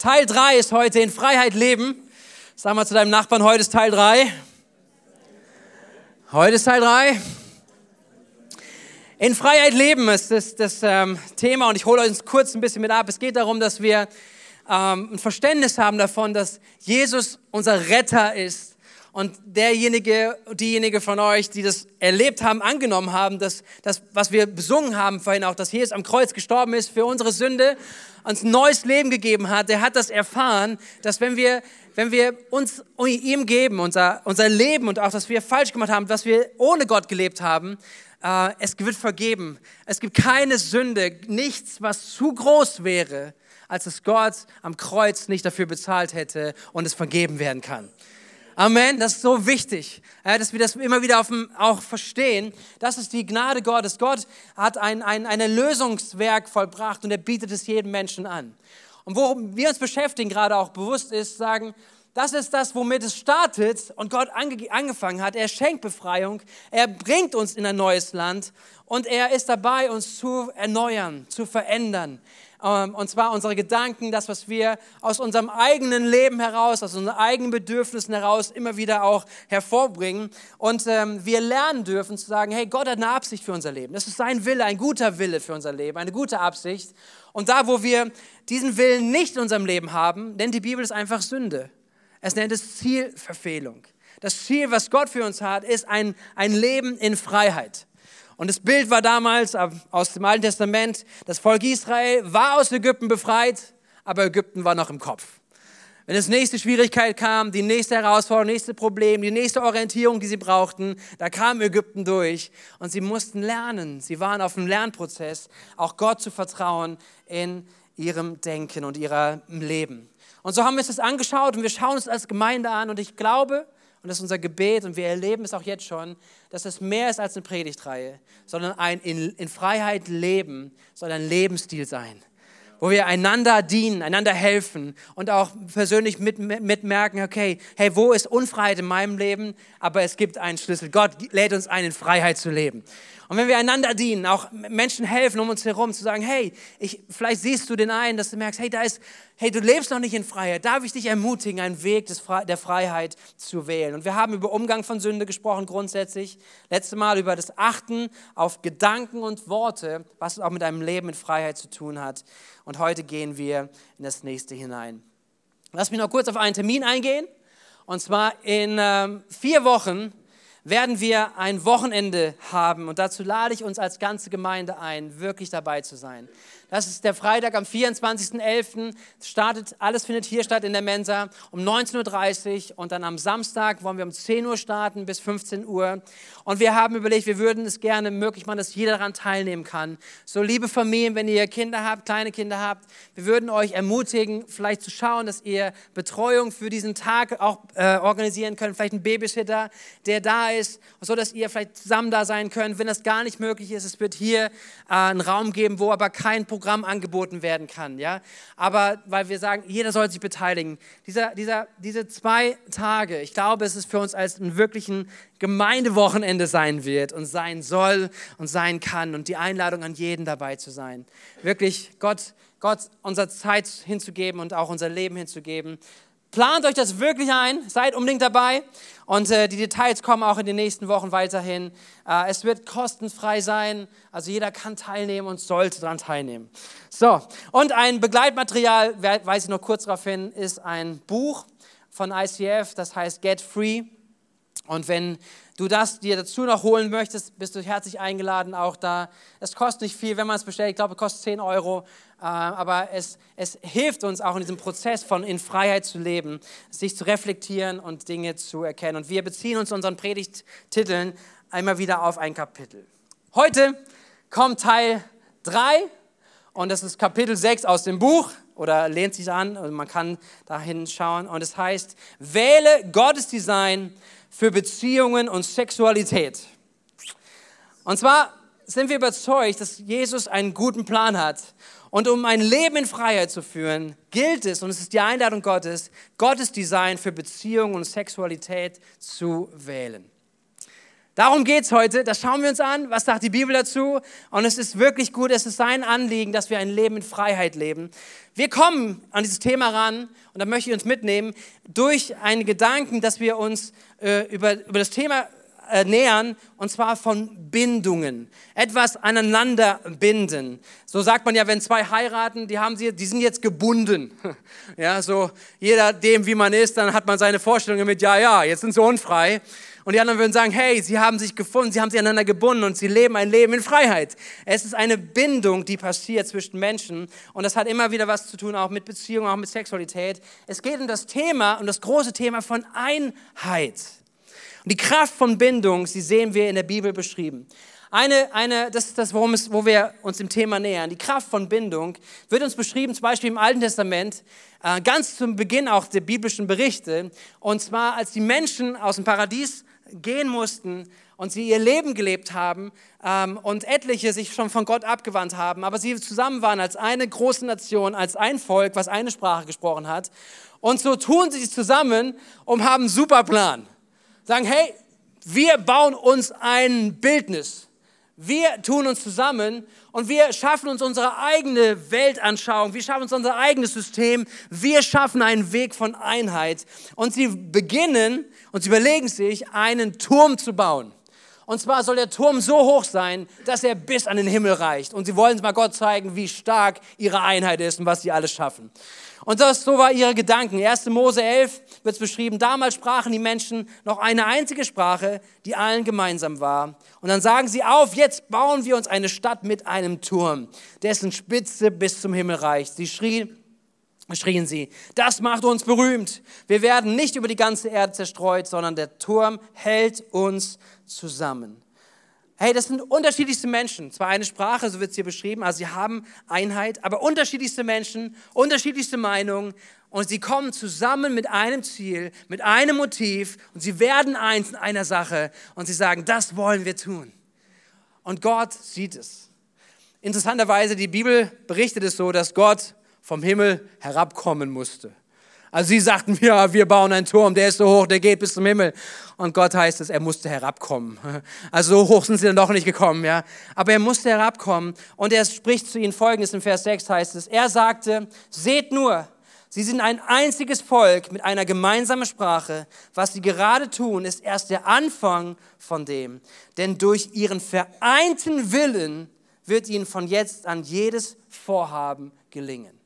Teil 3 ist heute in Freiheit leben. Sag mal zu deinem Nachbarn, heute ist Teil 3. Heute ist Teil 3. In Freiheit leben ist das, das ähm, Thema und ich hole euch kurz ein bisschen mit ab. Es geht darum, dass wir ähm, ein Verständnis haben davon, dass Jesus unser Retter ist und derjenige, diejenige von euch, die das erlebt haben, angenommen haben, dass das, was wir besungen haben vorhin auch, dass Jesus am Kreuz gestorben ist für unsere Sünde, uns neues Leben gegeben hat, der hat das erfahren, dass wenn wir, wenn wir uns ihm geben, unser, unser Leben und auch, dass wir falsch gemacht haben, dass wir ohne Gott gelebt haben, äh, es wird vergeben. Es gibt keine Sünde, nichts, was zu groß wäre, als dass Gott am Kreuz nicht dafür bezahlt hätte und es vergeben werden kann. Amen, das ist so wichtig, dass wir das immer wieder dem, auch verstehen. Das ist die Gnade Gottes. Gott hat ein, ein, ein Erlösungswerk vollbracht und er bietet es jedem Menschen an. Und worum wir uns beschäftigen, gerade auch bewusst ist, sagen, das ist das, womit es startet und Gott ange angefangen hat. Er schenkt Befreiung, er bringt uns in ein neues Land und er ist dabei, uns zu erneuern, zu verändern. Ähm, und zwar unsere Gedanken, das, was wir aus unserem eigenen Leben heraus, aus unseren eigenen Bedürfnissen heraus immer wieder auch hervorbringen. Und ähm, wir lernen dürfen zu sagen, hey, Gott hat eine Absicht für unser Leben. Das ist sein Wille, ein guter Wille für unser Leben, eine gute Absicht. Und da, wo wir diesen Willen nicht in unserem Leben haben, nennt die Bibel es einfach Sünde. Es nennt es Zielverfehlung. Das Ziel, was Gott für uns hat, ist ein, ein Leben in Freiheit. Und das Bild war damals aus dem Alten Testament, das Volk Israel war aus Ägypten befreit, aber Ägypten war noch im Kopf. Wenn es nächste Schwierigkeit kam, die nächste Herausforderung, nächste Problem, die nächste Orientierung, die sie brauchten, da kam Ägypten durch und sie mussten lernen. Sie waren auf dem Lernprozess, auch Gott zu vertrauen in ihrem Denken und ihrem Leben. Und so haben wir uns angeschaut und wir schauen es als Gemeinde an und ich glaube, und das ist unser Gebet und wir erleben es auch jetzt schon, dass es mehr ist als eine Predigtreihe, sondern ein in, in Freiheit leben soll ein Lebensstil sein wo wir einander dienen, einander helfen und auch persönlich mitmerken, mit okay, hey, wo ist Unfreiheit in meinem Leben? Aber es gibt einen Schlüssel. Gott lädt uns ein, in Freiheit zu leben. Und wenn wir einander dienen, auch Menschen helfen um uns herum, zu sagen, hey, ich, vielleicht siehst du den einen, dass du merkst, hey, da ist, hey, du lebst noch nicht in Freiheit. Darf ich dich ermutigen, einen Weg des, der Freiheit zu wählen? Und wir haben über Umgang von Sünde gesprochen grundsätzlich. Letztes Mal über das Achten auf Gedanken und Worte, was auch mit einem Leben in Freiheit zu tun hat. Und heute gehen wir in das nächste hinein. Lass mich noch kurz auf einen Termin eingehen. Und zwar in ähm, vier Wochen werden wir ein Wochenende haben und dazu lade ich uns als ganze Gemeinde ein, wirklich dabei zu sein. Das ist der Freitag am 24.11. Startet, alles findet hier statt in der Mensa um 19.30 Uhr und dann am Samstag wollen wir um 10 Uhr starten bis 15 Uhr. Und wir haben überlegt, wir würden es gerne möglich machen, dass jeder daran teilnehmen kann. So liebe Familien, wenn ihr Kinder habt, kleine Kinder habt, wir würden euch ermutigen, vielleicht zu schauen, dass ihr Betreuung für diesen Tag auch äh, organisieren könnt, vielleicht einen Babysitter, der da ist, so dass ihr vielleicht zusammen da sein könnt. Wenn das gar nicht möglich ist, es wird hier äh, einen Raum geben, wo aber kein Programm Programm angeboten werden kann. Ja? Aber weil wir sagen, jeder soll sich beteiligen. Dieser, dieser, diese zwei Tage, ich glaube, es ist für uns als ein wirklichen Gemeindewochenende sein wird und sein soll und sein kann und die Einladung an jeden dabei zu sein. Wirklich Gott, Gott unsere Zeit hinzugeben und auch unser Leben hinzugeben. Plant euch das wirklich ein, seid unbedingt dabei und äh, die Details kommen auch in den nächsten Wochen weiterhin. Äh, es wird kostenfrei sein, also jeder kann teilnehmen und sollte daran teilnehmen. So, und ein Begleitmaterial, weise ich noch kurz darauf hin, ist ein Buch von ICF, das heißt Get Free. Und wenn du das dir dazu noch holen möchtest, bist du herzlich eingeladen, auch da. Es kostet nicht viel, wenn man es bestellt. Ich glaube, es kostet 10 Euro. Äh, aber es, es hilft uns auch in diesem Prozess von in Freiheit zu leben, sich zu reflektieren und Dinge zu erkennen. Und wir beziehen uns unseren Predigttiteln einmal wieder auf ein Kapitel. Heute kommt Teil 3 und das ist Kapitel 6 aus dem Buch oder lehnt sich an man kann dahin schauen und es heißt, wähle Gottes Design für Beziehungen und Sexualität. Und zwar sind wir überzeugt, dass Jesus einen guten Plan hat. Und um ein Leben in Freiheit zu führen, gilt es, und es ist die Einladung Gottes, Gottes Design für Beziehungen und Sexualität zu wählen. Darum geht es heute. Das schauen wir uns an. Was sagt die Bibel dazu? Und es ist wirklich gut. Es ist sein Anliegen, dass wir ein Leben in Freiheit leben. Wir kommen an dieses Thema ran und da möchte ich uns mitnehmen durch einen Gedanken, dass wir uns äh, über, über das Thema nähern, und zwar von Bindungen. Etwas aneinander binden. So sagt man ja, wenn zwei heiraten, die, haben sie, die sind jetzt gebunden. Ja, so jeder dem, wie man ist, dann hat man seine Vorstellungen mit, ja, ja, jetzt sind sie unfrei. Und die anderen würden sagen, hey, sie haben sich gefunden, sie haben sich aneinander gebunden und sie leben ein Leben in Freiheit. Es ist eine Bindung, die passiert zwischen Menschen und das hat immer wieder was zu tun, auch mit Beziehungen, auch mit Sexualität. Es geht um das Thema, um das große Thema von Einheit. Und die Kraft von Bindung, sie sehen wir in der Bibel beschrieben. Eine, eine, das ist das, worum es, wo wir uns dem Thema nähern. Die Kraft von Bindung wird uns beschrieben, zum Beispiel im Alten Testament, äh, ganz zum Beginn auch der biblischen Berichte. Und zwar, als die Menschen aus dem Paradies gehen mussten und sie ihr Leben gelebt haben ähm, und etliche sich schon von Gott abgewandt haben, aber sie zusammen waren als eine große Nation, als ein Volk, was eine Sprache gesprochen hat. Und so tun sie sich zusammen und haben einen super Plan. Sagen, hey, wir bauen uns ein Bildnis. Wir tun uns zusammen und wir schaffen uns unsere eigene Weltanschauung. Wir schaffen uns unser eigenes System. Wir schaffen einen Weg von Einheit. Und sie beginnen und sie überlegen sich, einen Turm zu bauen. Und zwar soll der Turm so hoch sein, dass er bis an den Himmel reicht. Und sie wollen mal Gott zeigen, wie stark ihre Einheit ist und was sie alles schaffen. Und das, so war ihre Gedanken. 1. Mose 11 wird es beschrieben, damals sprachen die Menschen noch eine einzige Sprache, die allen gemeinsam war. Und dann sagen sie auf, jetzt bauen wir uns eine Stadt mit einem Turm, dessen Spitze bis zum Himmel reicht. Sie schrien, schrien sie, das macht uns berühmt. Wir werden nicht über die ganze Erde zerstreut, sondern der Turm hält uns zusammen. Hey, das sind unterschiedlichste Menschen. Zwar eine Sprache, so wird es hier beschrieben, also sie haben Einheit, aber unterschiedlichste Menschen, unterschiedlichste Meinungen und sie kommen zusammen mit einem Ziel, mit einem Motiv und sie werden eins in einer Sache und sie sagen, das wollen wir tun. Und Gott sieht es. Interessanterweise, die Bibel berichtet es so, dass Gott vom Himmel herabkommen musste. Also sie sagten, ja, wir bauen einen Turm, der ist so hoch, der geht bis zum Himmel. Und Gott heißt es, er musste herabkommen. Also so hoch sind sie dann doch nicht gekommen, ja. Aber er musste herabkommen und er spricht zu ihnen folgendes im Vers 6 heißt es. Er sagte, seht nur, sie sind ein einziges Volk mit einer gemeinsamen Sprache. Was sie gerade tun, ist erst der Anfang von dem. Denn durch ihren vereinten Willen wird ihnen von jetzt an jedes Vorhaben gelingen.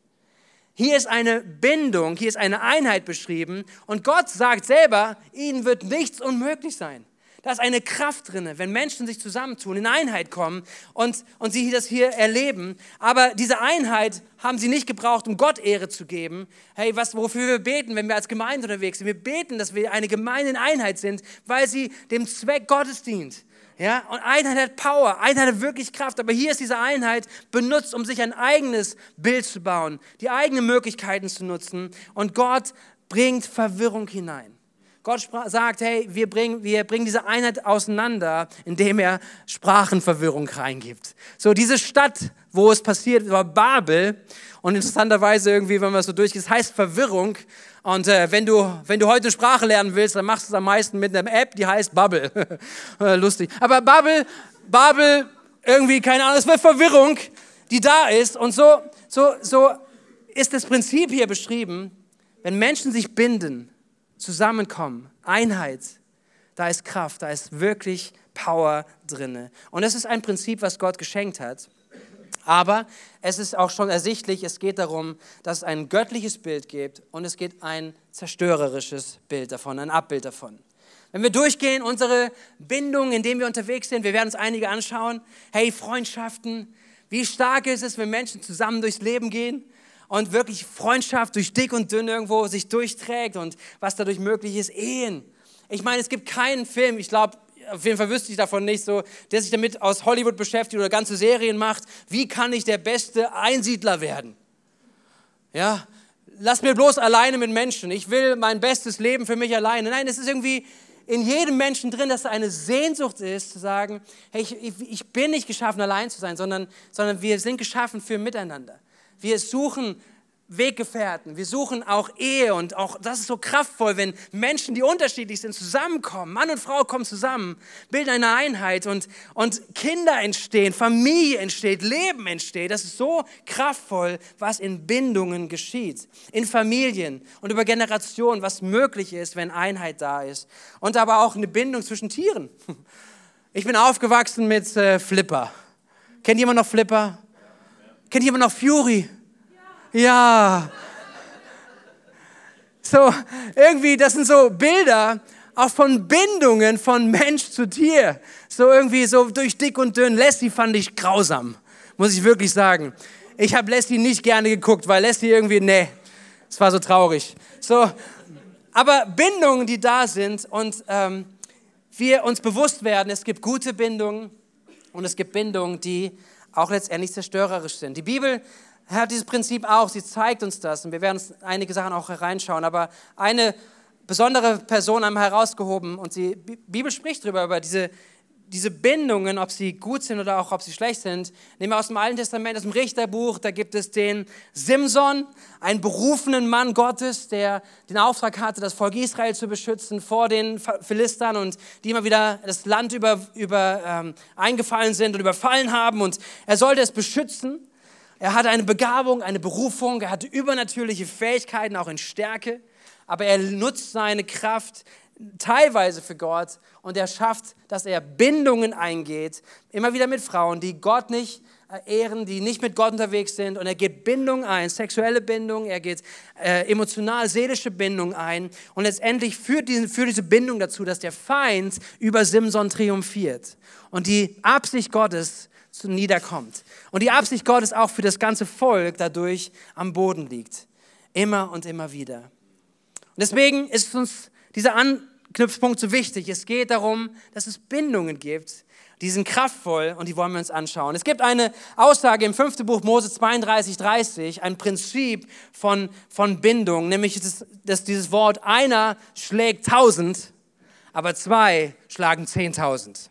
Hier ist eine Bindung, hier ist eine Einheit beschrieben und Gott sagt selber, ihnen wird nichts unmöglich sein. Da ist eine Kraft drin, wenn Menschen sich zusammentun, in Einheit kommen und, und sie das hier erleben. Aber diese Einheit haben sie nicht gebraucht, um Gott Ehre zu geben. Hey, was, wofür wir beten, wenn wir als Gemeinde unterwegs sind? Wir beten, dass wir eine Gemeinde in Einheit sind, weil sie dem Zweck Gottes dient. Ja, und Einheit hat Power, Einheit hat wirklich Kraft, aber hier ist diese Einheit benutzt, um sich ein eigenes Bild zu bauen, die eigenen Möglichkeiten zu nutzen und Gott bringt Verwirrung hinein. Gott sagt, hey, wir bringen, wir bringen diese Einheit auseinander, indem er Sprachenverwirrung reingibt. So, diese Stadt, wo es passiert, war Babel. Und interessanterweise irgendwie, wenn man so durchgeht, es heißt Verwirrung. Und äh, wenn, du, wenn du heute Sprache lernen willst, dann machst du es am meisten mit einer App, die heißt Bubble. Lustig. Aber Bubble, Bubble, irgendwie, keine Ahnung, es wird Verwirrung, die da ist. Und so, so, so ist das Prinzip hier beschrieben. Wenn Menschen sich binden, zusammenkommen, Einheit, da ist Kraft, da ist wirklich Power drinne. Und das ist ein Prinzip, was Gott geschenkt hat. Aber es ist auch schon ersichtlich, es geht darum, dass es ein göttliches Bild gibt und es geht ein zerstörerisches Bild davon, ein Abbild davon. Wenn wir durchgehen, unsere Bindungen, in denen wir unterwegs sind, wir werden uns einige anschauen. Hey, Freundschaften, wie stark ist es, wenn Menschen zusammen durchs Leben gehen und wirklich Freundschaft durch dick und dünn irgendwo sich durchträgt und was dadurch möglich ist, Ehen. Ich meine, es gibt keinen Film, ich glaube, auf jeden Fall wüsste ich davon nicht so, der sich damit aus Hollywood beschäftigt oder ganze Serien macht. Wie kann ich der beste Einsiedler werden? Ja, lass mir bloß alleine mit Menschen. Ich will mein bestes Leben für mich alleine. Nein, es ist irgendwie in jedem Menschen drin, dass da eine Sehnsucht ist, zu sagen, hey, ich, ich bin nicht geschaffen, allein zu sein, sondern, sondern wir sind geschaffen für Miteinander. Wir suchen Weggefährten. Wir suchen auch Ehe und auch das ist so kraftvoll, wenn Menschen, die unterschiedlich sind, zusammenkommen. Mann und Frau kommen zusammen, bilden eine Einheit und, und Kinder entstehen, Familie entsteht, Leben entsteht. Das ist so kraftvoll, was in Bindungen geschieht, in Familien und über Generationen, was möglich ist, wenn Einheit da ist. Und aber auch eine Bindung zwischen Tieren. Ich bin aufgewachsen mit äh, Flipper. Kennt jemand noch Flipper? Kennt jemand noch Fury? Ja. So, irgendwie, das sind so Bilder auch von Bindungen von Mensch zu Tier. So irgendwie so durch dick und dünn. Lassie fand ich grausam, muss ich wirklich sagen. Ich habe Lassie nicht gerne geguckt, weil Lassie irgendwie, nee, es war so traurig. So, aber Bindungen, die da sind und ähm, wir uns bewusst werden, es gibt gute Bindungen und es gibt Bindungen, die auch letztendlich zerstörerisch sind. Die Bibel hat dieses Prinzip auch, sie zeigt uns das und wir werden uns einige Sachen auch hereinschauen, aber eine besondere Person haben herausgehoben und die Bibel spricht darüber, über diese, diese Bindungen, ob sie gut sind oder auch ob sie schlecht sind. Nehmen wir aus dem Alten Testament, aus dem Richterbuch, da gibt es den Simson, einen berufenen Mann Gottes, der den Auftrag hatte, das Volk Israel zu beschützen vor den Philistern und die immer wieder das Land über, über ähm, eingefallen sind und überfallen haben und er sollte es beschützen. Er hatte eine Begabung, eine Berufung, er hatte übernatürliche Fähigkeiten, auch in Stärke, aber er nutzt seine Kraft teilweise für Gott und er schafft, dass er Bindungen eingeht, immer wieder mit Frauen, die Gott nicht ehren, die nicht mit Gott unterwegs sind und er geht Bindung ein, sexuelle Bindung, er geht äh, emotional-seelische Bindung ein und letztendlich führt diese, führt diese Bindung dazu, dass der Feind über Simson triumphiert und die Absicht Gottes zu niederkommt. Und die Absicht Gottes auch für das ganze Volk dadurch am Boden liegt. Immer und immer wieder. Und deswegen ist uns dieser Anknüpfpunkt so wichtig. Es geht darum, dass es Bindungen gibt, die sind kraftvoll und die wollen wir uns anschauen. Es gibt eine Aussage im fünften Buch Mose 32, 30, ein Prinzip von, von Bindung, nämlich dass, dass dieses Wort einer schlägt tausend, aber zwei schlagen zehntausend.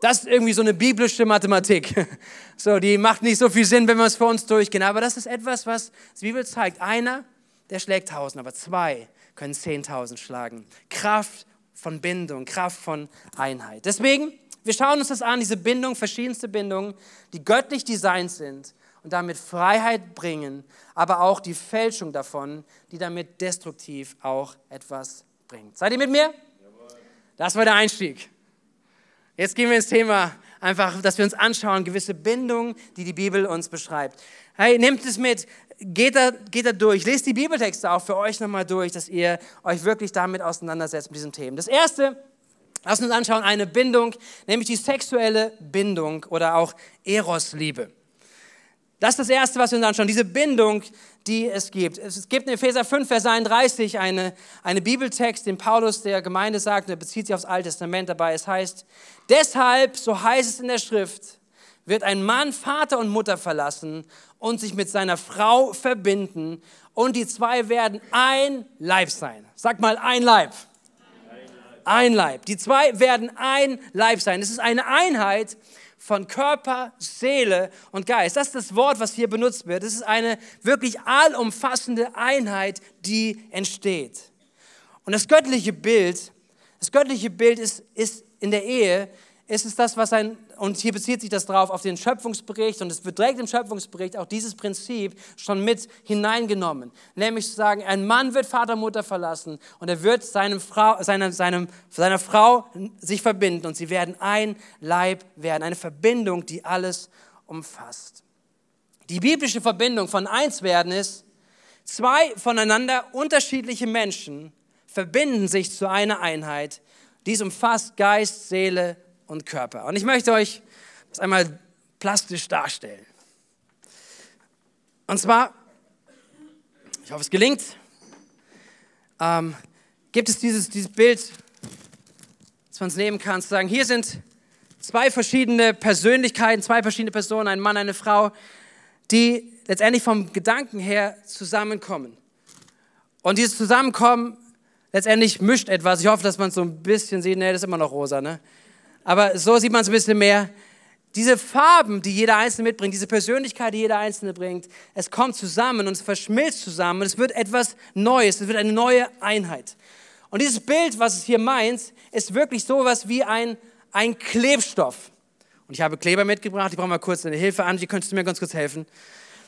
Das ist irgendwie so eine biblische Mathematik. So, die macht nicht so viel Sinn, wenn wir es vor uns durchgehen. Aber das ist etwas, was die Bibel zeigt. Einer, der schlägt tausend, aber zwei können zehntausend schlagen. Kraft von Bindung, Kraft von Einheit. Deswegen, wir schauen uns das an, diese Bindung, verschiedenste Bindungen, die göttlich designt sind und damit Freiheit bringen, aber auch die Fälschung davon, die damit destruktiv auch etwas bringt. Seid ihr mit mir? Das war der Einstieg. Jetzt gehen wir ins Thema, einfach, dass wir uns anschauen, gewisse Bindungen, die die Bibel uns beschreibt. Hey, nehmt es mit, geht da, geht da durch, lest die Bibeltexte auch für euch nochmal durch, dass ihr euch wirklich damit auseinandersetzt mit diesen Themen. Das erste, lass uns anschauen, eine Bindung, nämlich die sexuelle Bindung oder auch Eros-Liebe. Das ist das Erste, was wir uns anschauen, diese Bindung, die es gibt. Es gibt in Epheser 5, Vers 31 eine, eine Bibeltext, den Paulus der Gemeinde sagt, und er bezieht sich aufs Alte Testament dabei. Es heißt, deshalb, so heißt es in der Schrift, wird ein Mann Vater und Mutter verlassen und sich mit seiner Frau verbinden und die zwei werden ein Leib sein. Sag mal, ein Leib. Ein Leib. Die zwei werden ein Leib sein. Es ist eine Einheit, von Körper, Seele und Geist. Das ist das Wort, was hier benutzt wird. Es ist eine wirklich allumfassende Einheit, die entsteht. Und das göttliche Bild, das göttliche Bild ist, ist in der Ehe, ist es das, was ein und hier bezieht sich das drauf auf den Schöpfungsbericht und es wird direkt im Schöpfungsbericht auch dieses Prinzip schon mit hineingenommen. Nämlich zu sagen, ein Mann wird Vater, Mutter verlassen und er wird seinem Frau, seiner, seinem, seiner Frau sich verbinden und sie werden ein Leib werden. Eine Verbindung, die alles umfasst. Die biblische Verbindung von eins werden ist, zwei voneinander unterschiedliche Menschen verbinden sich zu einer Einheit. Dies umfasst Geist, Seele und Körper. Und ich möchte euch das einmal plastisch darstellen. Und zwar, ich hoffe, es gelingt, ähm, gibt es dieses, dieses Bild, das man es nehmen kann, zu sagen, hier sind zwei verschiedene Persönlichkeiten, zwei verschiedene Personen, ein Mann, eine Frau, die letztendlich vom Gedanken her zusammenkommen. Und dieses Zusammenkommen letztendlich mischt etwas. Ich hoffe, dass man es so ein bisschen sieht. Nee, das ist immer noch rosa, ne? Aber so sieht man es ein bisschen mehr. diese Farben, die jeder Einzelne mitbringt, diese Persönlichkeit, die jeder Einzelne bringt, es kommt zusammen und es verschmilzt zusammen und es wird etwas Neues, es wird eine neue Einheit. Und dieses Bild, was es hier meint, ist wirklich sowas wie ein, ein Klebstoff. Und ich habe Kleber mitgebracht, ich brauche mal kurz eine Hilfe. Angie, könntest du mir ganz kurz helfen?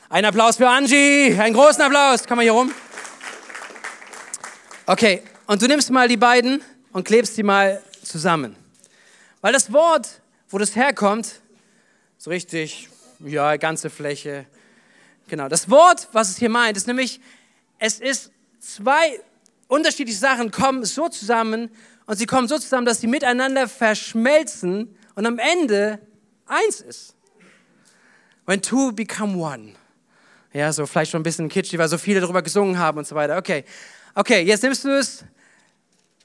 Ein Applaus für Angie, einen großen Applaus. Komm mal hier rum. Okay, und du nimmst mal die beiden und klebst die mal zusammen. Weil das Wort, wo das herkommt, so richtig, ja, ganze Fläche. Genau. Das Wort, was es hier meint, ist nämlich, es ist zwei unterschiedliche Sachen kommen so zusammen und sie kommen so zusammen, dass sie miteinander verschmelzen und am Ende eins ist. When two become one. Ja, so vielleicht schon ein bisschen kitschig, weil so viele darüber gesungen haben und so weiter. Okay, okay, jetzt nimmst du es,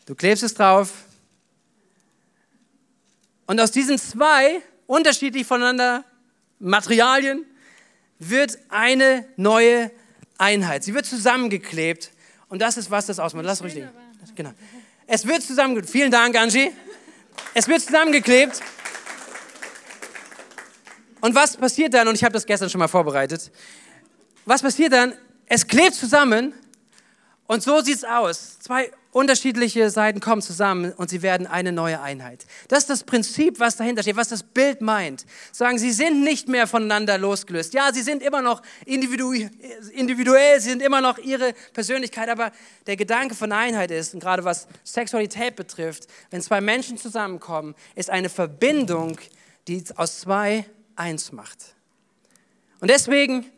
du klebst es drauf und aus diesen zwei unterschiedlich voneinander Materialien, wird eine neue Einheit. Sie wird zusammengeklebt und das ist, was das ausmacht. Lass ruhig liegen. Genau. Es wird zusammengeklebt. Vielen Dank, Angie. Es wird zusammengeklebt. Und was passiert dann? Und ich habe das gestern schon mal vorbereitet. Was passiert dann? Es klebt zusammen und so sieht es aus. Zwei unterschiedliche Seiten kommen zusammen und sie werden eine neue Einheit. Das ist das Prinzip, was dahinter steht, was das Bild meint. Sagen, sie sind nicht mehr voneinander losgelöst. Ja, sie sind immer noch individuell, sie sind immer noch ihre Persönlichkeit, aber der Gedanke von Einheit ist, und gerade was Sexualität betrifft, wenn zwei Menschen zusammenkommen, ist eine Verbindung, die aus zwei eins macht. Und deswegen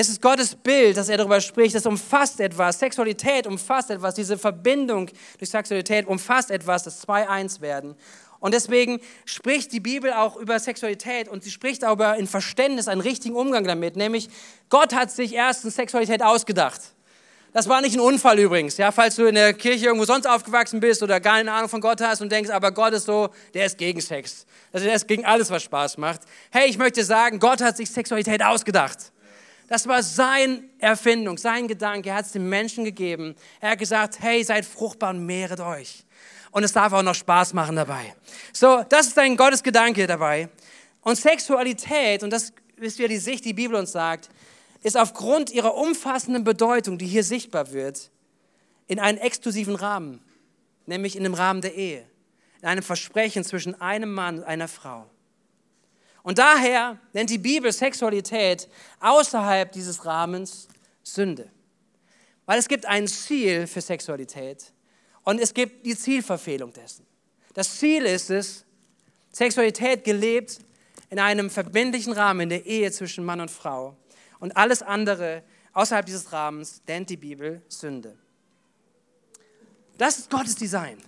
es ist Gottes Bild, dass er darüber spricht. Es umfasst etwas. Sexualität umfasst etwas. Diese Verbindung durch Sexualität umfasst etwas, das zwei eins werden. Und deswegen spricht die Bibel auch über Sexualität und sie spricht auch über ein Verständnis, einen richtigen Umgang damit. Nämlich, Gott hat sich erstens Sexualität ausgedacht. Das war nicht ein Unfall übrigens. Ja, falls du in der Kirche irgendwo sonst aufgewachsen bist oder gar keine Ahnung von Gott hast und denkst, aber Gott ist so, der ist gegen Sex. Also der ist gegen alles, was Spaß macht. Hey, ich möchte sagen, Gott hat sich Sexualität ausgedacht. Das war sein Erfindung, sein Gedanke. Er hat es den Menschen gegeben. Er hat gesagt, hey, seid fruchtbar und mehret euch. Und es darf auch noch Spaß machen dabei. So, das ist ein Gottesgedanke dabei. Und Sexualität, und das ist wieder die Sicht, die Bibel uns sagt, ist aufgrund ihrer umfassenden Bedeutung, die hier sichtbar wird, in einen exklusiven Rahmen, nämlich in dem Rahmen der Ehe, in einem Versprechen zwischen einem Mann und einer Frau. Und daher nennt die Bibel Sexualität außerhalb dieses Rahmens Sünde. Weil es gibt ein Ziel für Sexualität und es gibt die Zielverfehlung dessen. Das Ziel ist es, Sexualität gelebt in einem verbindlichen Rahmen in der Ehe zwischen Mann und Frau. Und alles andere außerhalb dieses Rahmens nennt die Bibel Sünde. Das ist Gottes Design.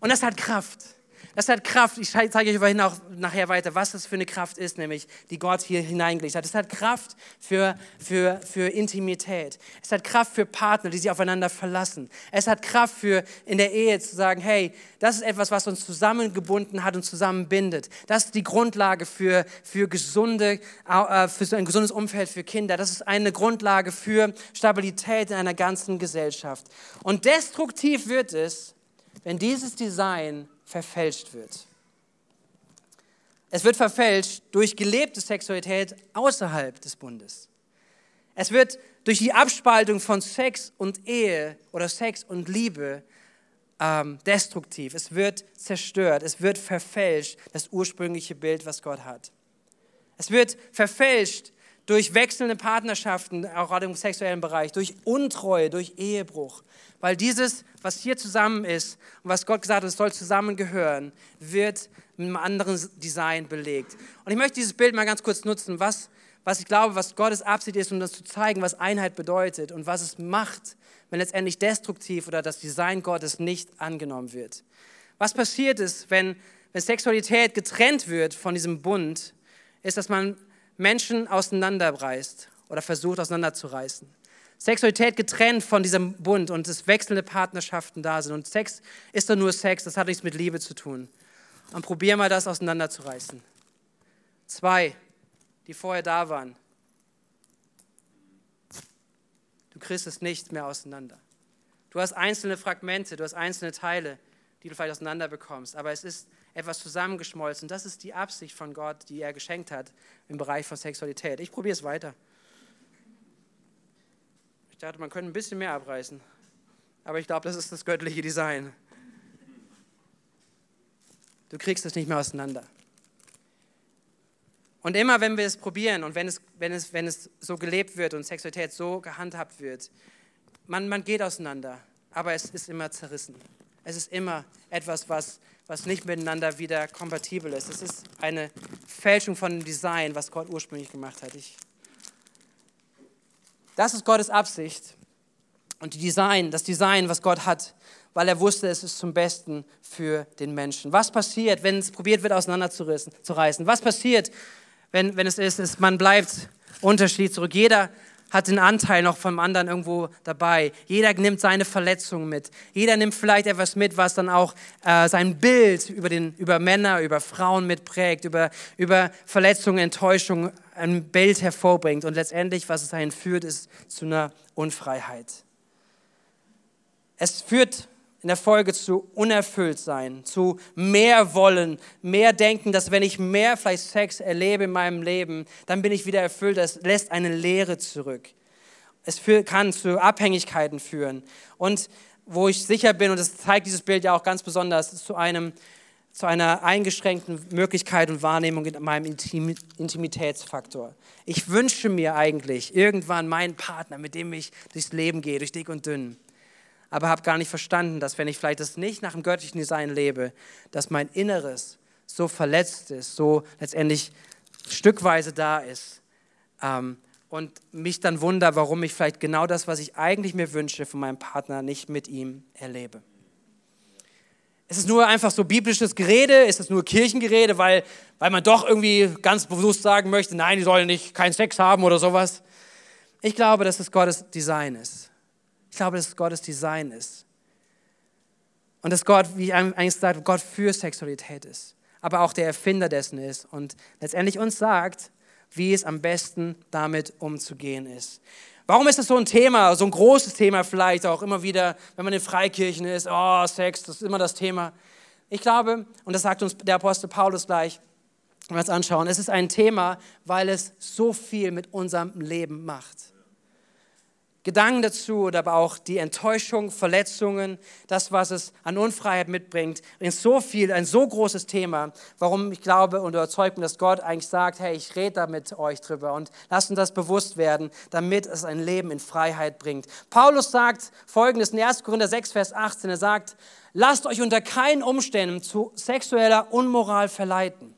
Und das hat Kraft. Das hat Kraft. Ich zeige euch vorhin auch nachher weiter, was das für eine Kraft ist, nämlich die Gott hier hineingelegt hat. Es hat Kraft für, für, für Intimität. Es hat Kraft für Partner, die sich aufeinander verlassen. Es hat Kraft für in der Ehe zu sagen, hey, das ist etwas, was uns zusammengebunden hat und zusammenbindet. Das ist die Grundlage für, für, gesunde, äh, für ein gesundes Umfeld für Kinder. Das ist eine Grundlage für Stabilität in einer ganzen Gesellschaft. Und destruktiv wird es, wenn dieses Design verfälscht wird. Es wird verfälscht durch gelebte Sexualität außerhalb des Bundes. Es wird durch die Abspaltung von Sex und Ehe oder Sex und Liebe ähm, destruktiv. Es wird zerstört. Es wird verfälscht, das ursprüngliche Bild, was Gott hat. Es wird verfälscht durch wechselnde Partnerschaften, auch gerade im sexuellen Bereich, durch Untreue, durch Ehebruch. Weil dieses, was hier zusammen ist und was Gott gesagt hat, es soll zusammengehören, wird mit einem anderen Design belegt. Und ich möchte dieses Bild mal ganz kurz nutzen, was, was ich glaube, was Gottes Absicht ist, um das zu zeigen, was Einheit bedeutet und was es macht, wenn letztendlich destruktiv oder das Design Gottes nicht angenommen wird. Was passiert ist, wenn, wenn Sexualität getrennt wird von diesem Bund, ist, dass man Menschen auseinanderreißt oder versucht auseinanderzureißen. Sexualität getrennt von diesem Bund und es wechselnde Partnerschaften da sind. Und Sex ist doch nur Sex, das hat nichts mit Liebe zu tun. Und probier mal das auseinanderzureißen. Zwei, die vorher da waren. Du kriegst es nicht mehr auseinander. Du hast einzelne Fragmente, du hast einzelne Teile, die du vielleicht auseinander bekommst, aber es ist etwas zusammengeschmolzen. Das ist die Absicht von Gott, die er geschenkt hat im Bereich von Sexualität. Ich probiere es weiter. Ich dachte, man könnte ein bisschen mehr abreißen, aber ich glaube, das ist das göttliche Design. Du kriegst es nicht mehr auseinander. Und immer, wenn wir es probieren und wenn es, wenn es, wenn es so gelebt wird und Sexualität so gehandhabt wird, man, man geht auseinander, aber es ist immer zerrissen. Es ist immer etwas, was, was nicht miteinander wieder kompatibel ist. Es ist eine Fälschung von dem Design, was Gott ursprünglich gemacht hat. Ich, das ist Gottes Absicht und Design, das Design, was Gott hat, weil er wusste, es ist zum Besten für den Menschen. Was passiert, wenn es probiert wird, auseinanderzureißen? Was passiert, wenn, wenn es ist, ist, man bleibt unterschiedlich zurück? Jeder hat den Anteil noch vom anderen irgendwo dabei. Jeder nimmt seine Verletzungen mit. Jeder nimmt vielleicht etwas mit, was dann auch äh, sein Bild über, den, über Männer, über Frauen mitprägt, über, über Verletzungen, Enttäuschungen, ein Bild hervorbringt. Und letztendlich, was es dahin führt, ist zu einer Unfreiheit. Es führt in der Folge zu unerfüllt sein, zu mehr wollen, mehr denken, dass wenn ich mehr vielleicht Sex erlebe in meinem Leben, dann bin ich wieder erfüllt. Das lässt eine Leere zurück. Es kann zu Abhängigkeiten führen. Und wo ich sicher bin, und das zeigt dieses Bild ja auch ganz besonders, zu, einem, zu einer eingeschränkten Möglichkeit und Wahrnehmung in meinem Intim Intimitätsfaktor. Ich wünsche mir eigentlich irgendwann meinen Partner, mit dem ich durchs Leben gehe, durch dick und dünn aber habe gar nicht verstanden, dass wenn ich vielleicht das nicht nach dem göttlichen Design lebe, dass mein Inneres so verletzt ist, so letztendlich stückweise da ist ähm, und mich dann wundere, warum ich vielleicht genau das, was ich eigentlich mir wünsche von meinem Partner, nicht mit ihm erlebe. Ist es nur einfach so biblisches Gerede? Ist es nur Kirchengerede, weil, weil man doch irgendwie ganz bewusst sagen möchte, nein, die sollen nicht keinen Sex haben oder sowas? Ich glaube, dass es Gottes Design ist. Ich glaube, dass es Gottes Design ist. Und dass Gott, wie ich eigentlich gesagt Gott für Sexualität ist, aber auch der Erfinder dessen ist und letztendlich uns sagt, wie es am besten damit umzugehen ist. Warum ist das so ein Thema, so ein großes Thema vielleicht auch immer wieder, wenn man in Freikirchen ist, oh, Sex, das ist immer das Thema. Ich glaube, und das sagt uns der Apostel Paulus gleich, wenn wir uns anschauen, es ist ein Thema, weil es so viel mit unserem Leben macht. Gedanken dazu oder aber auch die Enttäuschung, Verletzungen, das, was es an Unfreiheit mitbringt, ist so viel, ein so großes Thema, warum ich glaube und überzeugt bin, dass Gott eigentlich sagt, hey, ich rede da mit euch drüber und lasst uns das bewusst werden, damit es ein Leben in Freiheit bringt. Paulus sagt folgendes in 1. Korinther 6, Vers 18, er sagt, lasst euch unter keinen Umständen zu sexueller Unmoral verleiten.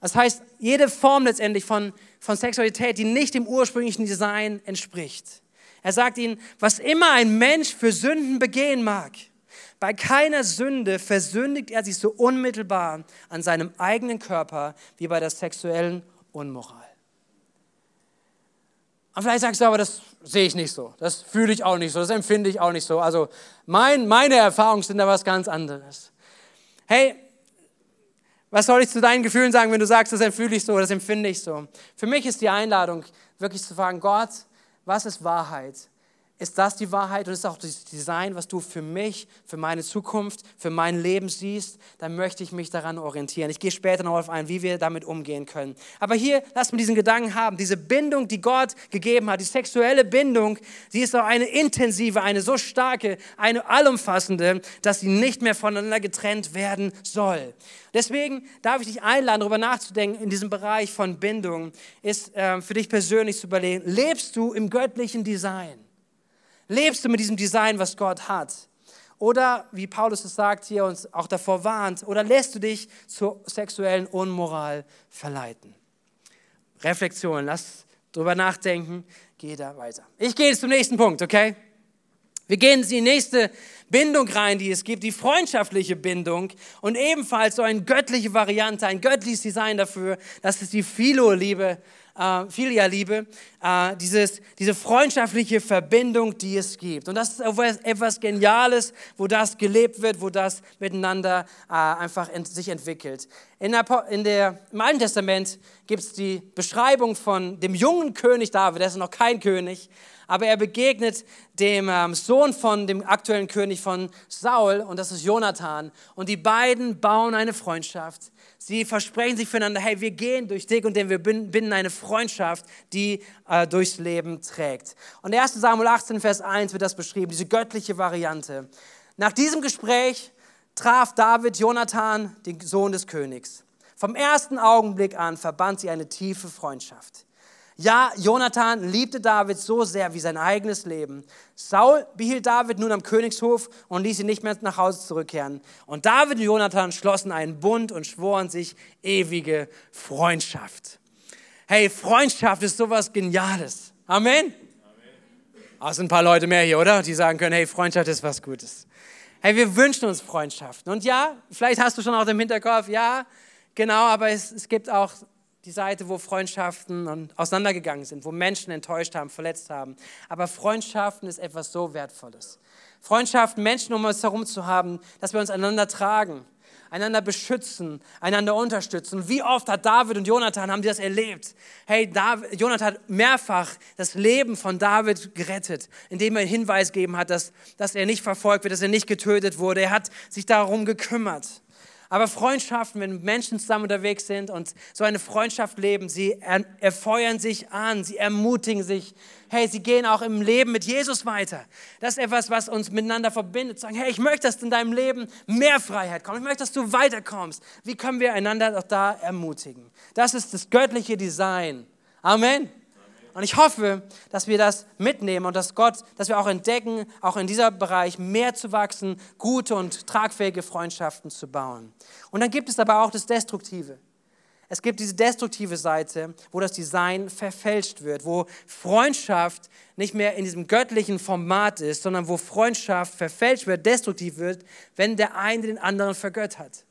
Das heißt, jede Form letztendlich von, von Sexualität, die nicht dem ursprünglichen Design entspricht. Er sagt ihnen, was immer ein Mensch für Sünden begehen mag, bei keiner Sünde versündigt er sich so unmittelbar an seinem eigenen Körper wie bei der sexuellen Unmoral. Und vielleicht sagst du aber, das sehe ich nicht so, das fühle ich auch nicht so, das empfinde ich auch nicht so. Also mein, meine Erfahrungen sind da was ganz anderes. Hey, was soll ich zu deinen Gefühlen sagen, wenn du sagst, das empfühle ich so, das empfinde ich so? Für mich ist die Einladung, wirklich zu fragen, Gott, was ist Wahrheit? Ist das die Wahrheit und ist auch das Design, was du für mich, für meine Zukunft, für mein Leben siehst? Dann möchte ich mich daran orientieren. Ich gehe später noch auf ein, wie wir damit umgehen können. Aber hier, lass mir diesen Gedanken haben. Diese Bindung, die Gott gegeben hat, die sexuelle Bindung, die ist auch eine intensive, eine so starke, eine allumfassende, dass sie nicht mehr voneinander getrennt werden soll. Deswegen darf ich dich einladen, darüber nachzudenken, in diesem Bereich von Bindung, ist äh, für dich persönlich zu überlegen, lebst du im göttlichen Design? Lebst du mit diesem Design, was Gott hat? Oder, wie Paulus es sagt hier uns auch davor warnt, oder lässt du dich zur sexuellen Unmoral verleiten? Reflexion, lass drüber nachdenken, geh da weiter. Ich gehe jetzt zum nächsten Punkt, okay? Wir gehen in die nächste Bindung rein, die es gibt, die freundschaftliche Bindung und ebenfalls so eine göttliche Variante, ein göttliches Design dafür, das ist die Philo-Liebe äh, Filia-Liebe, äh, dieses, diese freundschaftliche Verbindung, die es gibt. Und das ist etwas Geniales, wo das gelebt wird, wo das miteinander äh, einfach ent sich entwickelt. In der, in der, Im Alten Testament gibt es die Beschreibung von dem jungen König David, der ist noch kein König, aber er begegnet dem ähm, Sohn von dem aktuellen König von Saul und das ist Jonathan. Und die beiden bauen eine Freundschaft. Sie versprechen sich füreinander, hey, wir gehen durch dick und dünn, wir binden eine Freundschaft, die äh, durchs Leben trägt. Und 1 Samuel 18, Vers 1 wird das beschrieben, diese göttliche Variante. Nach diesem Gespräch traf David Jonathan, den Sohn des Königs. Vom ersten Augenblick an verband sie eine tiefe Freundschaft. Ja, Jonathan liebte David so sehr wie sein eigenes Leben. Saul behielt David nun am Königshof und ließ ihn nicht mehr nach Hause zurückkehren. Und David und Jonathan schlossen einen Bund und schworen sich ewige Freundschaft. Hey, Freundschaft ist sowas Geniales. Amen. Amen. Auch sind ein paar Leute mehr hier, oder? Die sagen können, hey, Freundschaft ist was Gutes. Hey, wir wünschen uns Freundschaften. Und ja, vielleicht hast du schon auch im Hinterkopf, ja, genau, aber es, es gibt auch die Seite, wo Freundschaften auseinandergegangen sind, wo Menschen enttäuscht haben, verletzt haben. Aber Freundschaften ist etwas so Wertvolles. Freundschaften, Menschen um uns herum zu haben, dass wir uns einander tragen, einander beschützen, einander unterstützen. Wie oft hat David und Jonathan haben die das erlebt? Hey, David, Jonathan hat mehrfach das Leben von David gerettet, indem er Hinweis gegeben hat, dass, dass er nicht verfolgt wird, dass er nicht getötet wurde. Er hat sich darum gekümmert. Aber Freundschaften, wenn Menschen zusammen unterwegs sind und so eine Freundschaft leben, sie erfeuern sich an, sie ermutigen sich. Hey, sie gehen auch im Leben mit Jesus weiter. Das ist etwas, was uns miteinander verbindet. Sagen, hey, ich möchte, dass in deinem Leben mehr Freiheit kommt. Ich möchte, dass du weiterkommst. Wie können wir einander auch da ermutigen? Das ist das göttliche Design. Amen. Und ich hoffe, dass wir das mitnehmen und dass Gott, dass wir auch entdecken, auch in dieser Bereich mehr zu wachsen, gute und tragfähige Freundschaften zu bauen. Und dann gibt es aber auch das Destruktive. Es gibt diese destruktive Seite, wo das Design verfälscht wird, wo Freundschaft nicht mehr in diesem göttlichen Format ist, sondern wo Freundschaft verfälscht wird, destruktiv wird, wenn der eine den anderen vergöttert.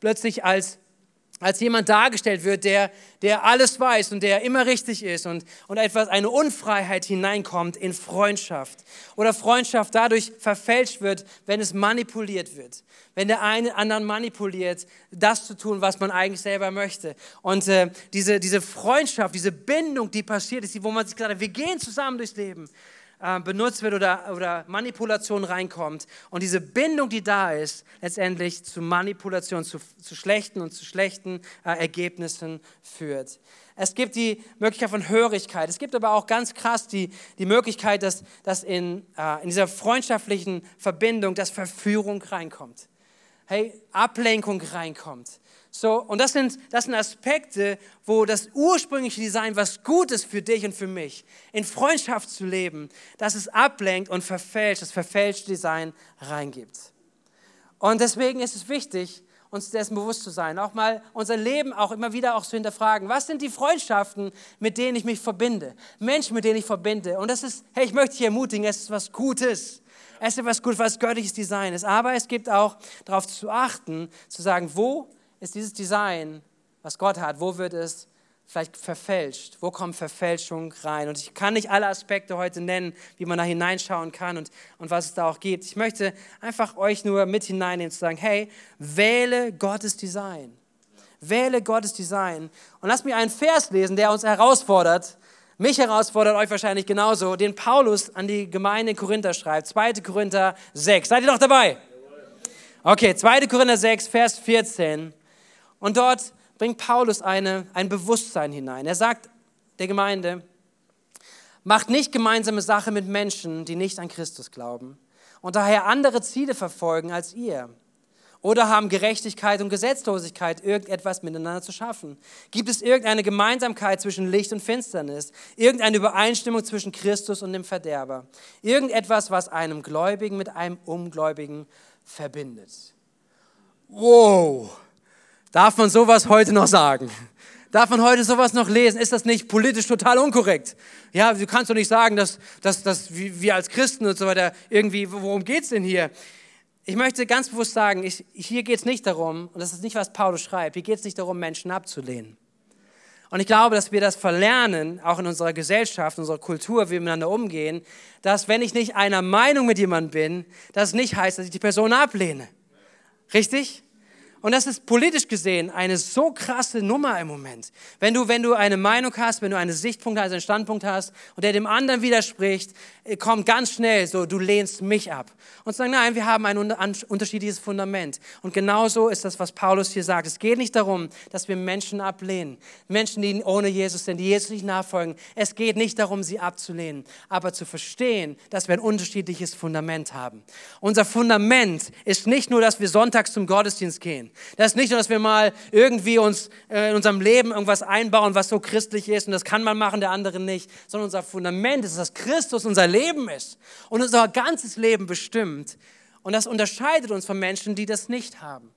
Plötzlich als als jemand dargestellt wird, der, der alles weiß und der immer richtig ist und, und etwas, eine Unfreiheit hineinkommt in Freundschaft. Oder Freundschaft dadurch verfälscht wird, wenn es manipuliert wird. Wenn der eine anderen manipuliert, das zu tun, was man eigentlich selber möchte. Und äh, diese, diese Freundschaft, diese Bindung, die passiert ist, wo man sich gesagt hat, wir gehen zusammen durchs Leben äh, benutzt wird oder, oder Manipulation reinkommt und diese Bindung, die da ist, letztendlich zu Manipulation, zu, zu schlechten und zu schlechten äh, Ergebnissen führt. Es gibt die Möglichkeit von Hörigkeit. Es gibt aber auch ganz krass die, die Möglichkeit, dass, dass in, äh, in dieser freundschaftlichen Verbindung, dass Verführung reinkommt. Hey, Ablenkung reinkommt. So, und das sind, das sind Aspekte, wo das ursprüngliche Design, was gut ist für dich und für mich, in Freundschaft zu leben, dass es ablenkt und verfälscht, das verfälschte Design reingibt. Und deswegen ist es wichtig, uns dessen bewusst zu sein, auch mal unser Leben auch immer wieder auch zu hinterfragen. Was sind die Freundschaften, mit denen ich mich verbinde? Menschen, mit denen ich verbinde. Und das ist, hey, ich möchte dich ermutigen, es ist was Gutes. Es ist etwas Gutes, was göttliches Design ist. Aber es gibt auch darauf zu achten, zu sagen, wo ist dieses Design, was Gott hat, wo wird es vielleicht verfälscht? Wo kommt Verfälschung rein? Und ich kann nicht alle Aspekte heute nennen, wie man da hineinschauen kann und, und was es da auch gibt. Ich möchte einfach euch nur mit hineinnehmen, zu sagen, hey, wähle Gottes Design. Wähle Gottes Design. Und lass mich einen Vers lesen, der uns herausfordert, mich herausfordert, euch wahrscheinlich genauso, den Paulus an die Gemeinde in Korinther schreibt. 2. Korinther 6. Seid ihr noch dabei? Okay, 2. Korinther 6, Vers 14. Und dort bringt Paulus eine, ein Bewusstsein hinein. Er sagt der Gemeinde, macht nicht gemeinsame Sache mit Menschen, die nicht an Christus glauben und daher andere Ziele verfolgen als ihr. Oder haben Gerechtigkeit und Gesetzlosigkeit irgendetwas miteinander zu schaffen? Gibt es irgendeine Gemeinsamkeit zwischen Licht und Finsternis? Irgendeine Übereinstimmung zwischen Christus und dem Verderber? Irgendetwas, was einem Gläubigen mit einem Ungläubigen verbindet? Wow! Darf man sowas heute noch sagen? Darf man heute sowas noch lesen? Ist das nicht politisch total unkorrekt? Ja, du kannst doch nicht sagen, dass, dass, dass wir als Christen und so weiter irgendwie, worum geht es denn hier? Ich möchte ganz bewusst sagen, ich, hier geht es nicht darum, und das ist nicht, was Paulus schreibt, hier geht es nicht darum, Menschen abzulehnen. Und ich glaube, dass wir das verlernen, auch in unserer Gesellschaft, unserer Kultur, wie wir miteinander umgehen, dass wenn ich nicht einer Meinung mit jemandem bin, das nicht heißt, dass ich die Person ablehne. Richtig? Und das ist politisch gesehen eine so krasse Nummer im Moment. Wenn du, wenn du eine Meinung hast, wenn du einen Sichtpunkt hast, einen Standpunkt hast und der dem anderen widerspricht, äh, kommt ganz schnell so, du lehnst mich ab. Und sagen, nein, wir haben ein unterschiedliches Fundament. Und genauso ist das, was Paulus hier sagt. Es geht nicht darum, dass wir Menschen ablehnen. Menschen, die ohne Jesus sind, die Jesus nicht nachfolgen. Es geht nicht darum, sie abzulehnen, aber zu verstehen, dass wir ein unterschiedliches Fundament haben. Unser Fundament ist nicht nur, dass wir sonntags zum Gottesdienst gehen. Das ist nicht nur, dass wir mal irgendwie uns äh, in unserem Leben irgendwas einbauen, was so christlich ist und das kann man machen, der andere nicht, sondern unser Fundament ist, dass Christus unser Leben ist und unser ganzes Leben bestimmt. Und das unterscheidet uns von Menschen, die das nicht haben.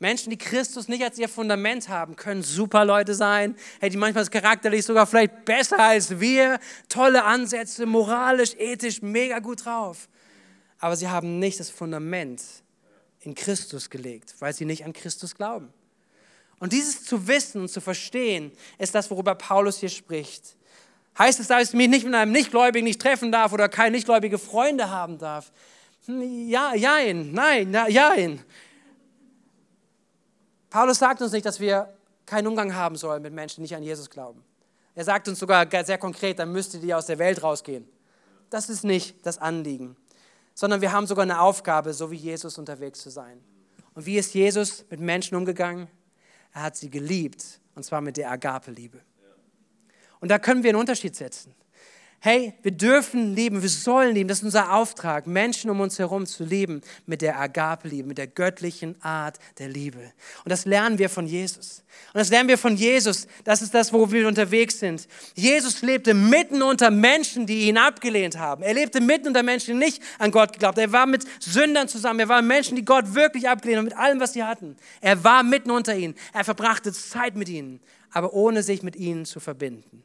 Menschen, die Christus nicht als ihr Fundament haben, können super Leute sein, hey, die manchmal charakterlich sogar vielleicht besser als wir, tolle Ansätze, moralisch, ethisch, mega gut drauf. Aber sie haben nicht das Fundament in Christus gelegt, weil sie nicht an Christus glauben. Und dieses zu wissen und zu verstehen, ist das, worüber Paulus hier spricht. Heißt es, dass ich mich nicht mit einem Nichtgläubigen nicht treffen darf oder keine nichtgläubige Freunde haben darf? Hm, ja, jein, nein, jein. Paulus sagt uns nicht, dass wir keinen Umgang haben sollen mit Menschen, die nicht an Jesus glauben. Er sagt uns sogar sehr konkret, dann müsstet ihr aus der Welt rausgehen. Das ist nicht das Anliegen sondern wir haben sogar eine Aufgabe, so wie Jesus unterwegs zu sein. Und wie ist Jesus mit Menschen umgegangen? Er hat sie geliebt, und zwar mit der Agape-Liebe. Und da können wir einen Unterschied setzen. Hey, wir dürfen lieben, wir sollen lieben. Das ist unser Auftrag, Menschen um uns herum zu lieben mit der Agape-Liebe, mit der göttlichen Art der Liebe. Und das lernen wir von Jesus. Und das lernen wir von Jesus. Das ist das, wo wir unterwegs sind. Jesus lebte mitten unter Menschen, die ihn abgelehnt haben. Er lebte mitten unter Menschen, die nicht an Gott geglaubt haben. Er war mit Sündern zusammen. Er war mit Menschen, die Gott wirklich abgelehnt haben, mit allem, was sie hatten. Er war mitten unter ihnen. Er verbrachte Zeit mit ihnen, aber ohne sich mit ihnen zu verbinden.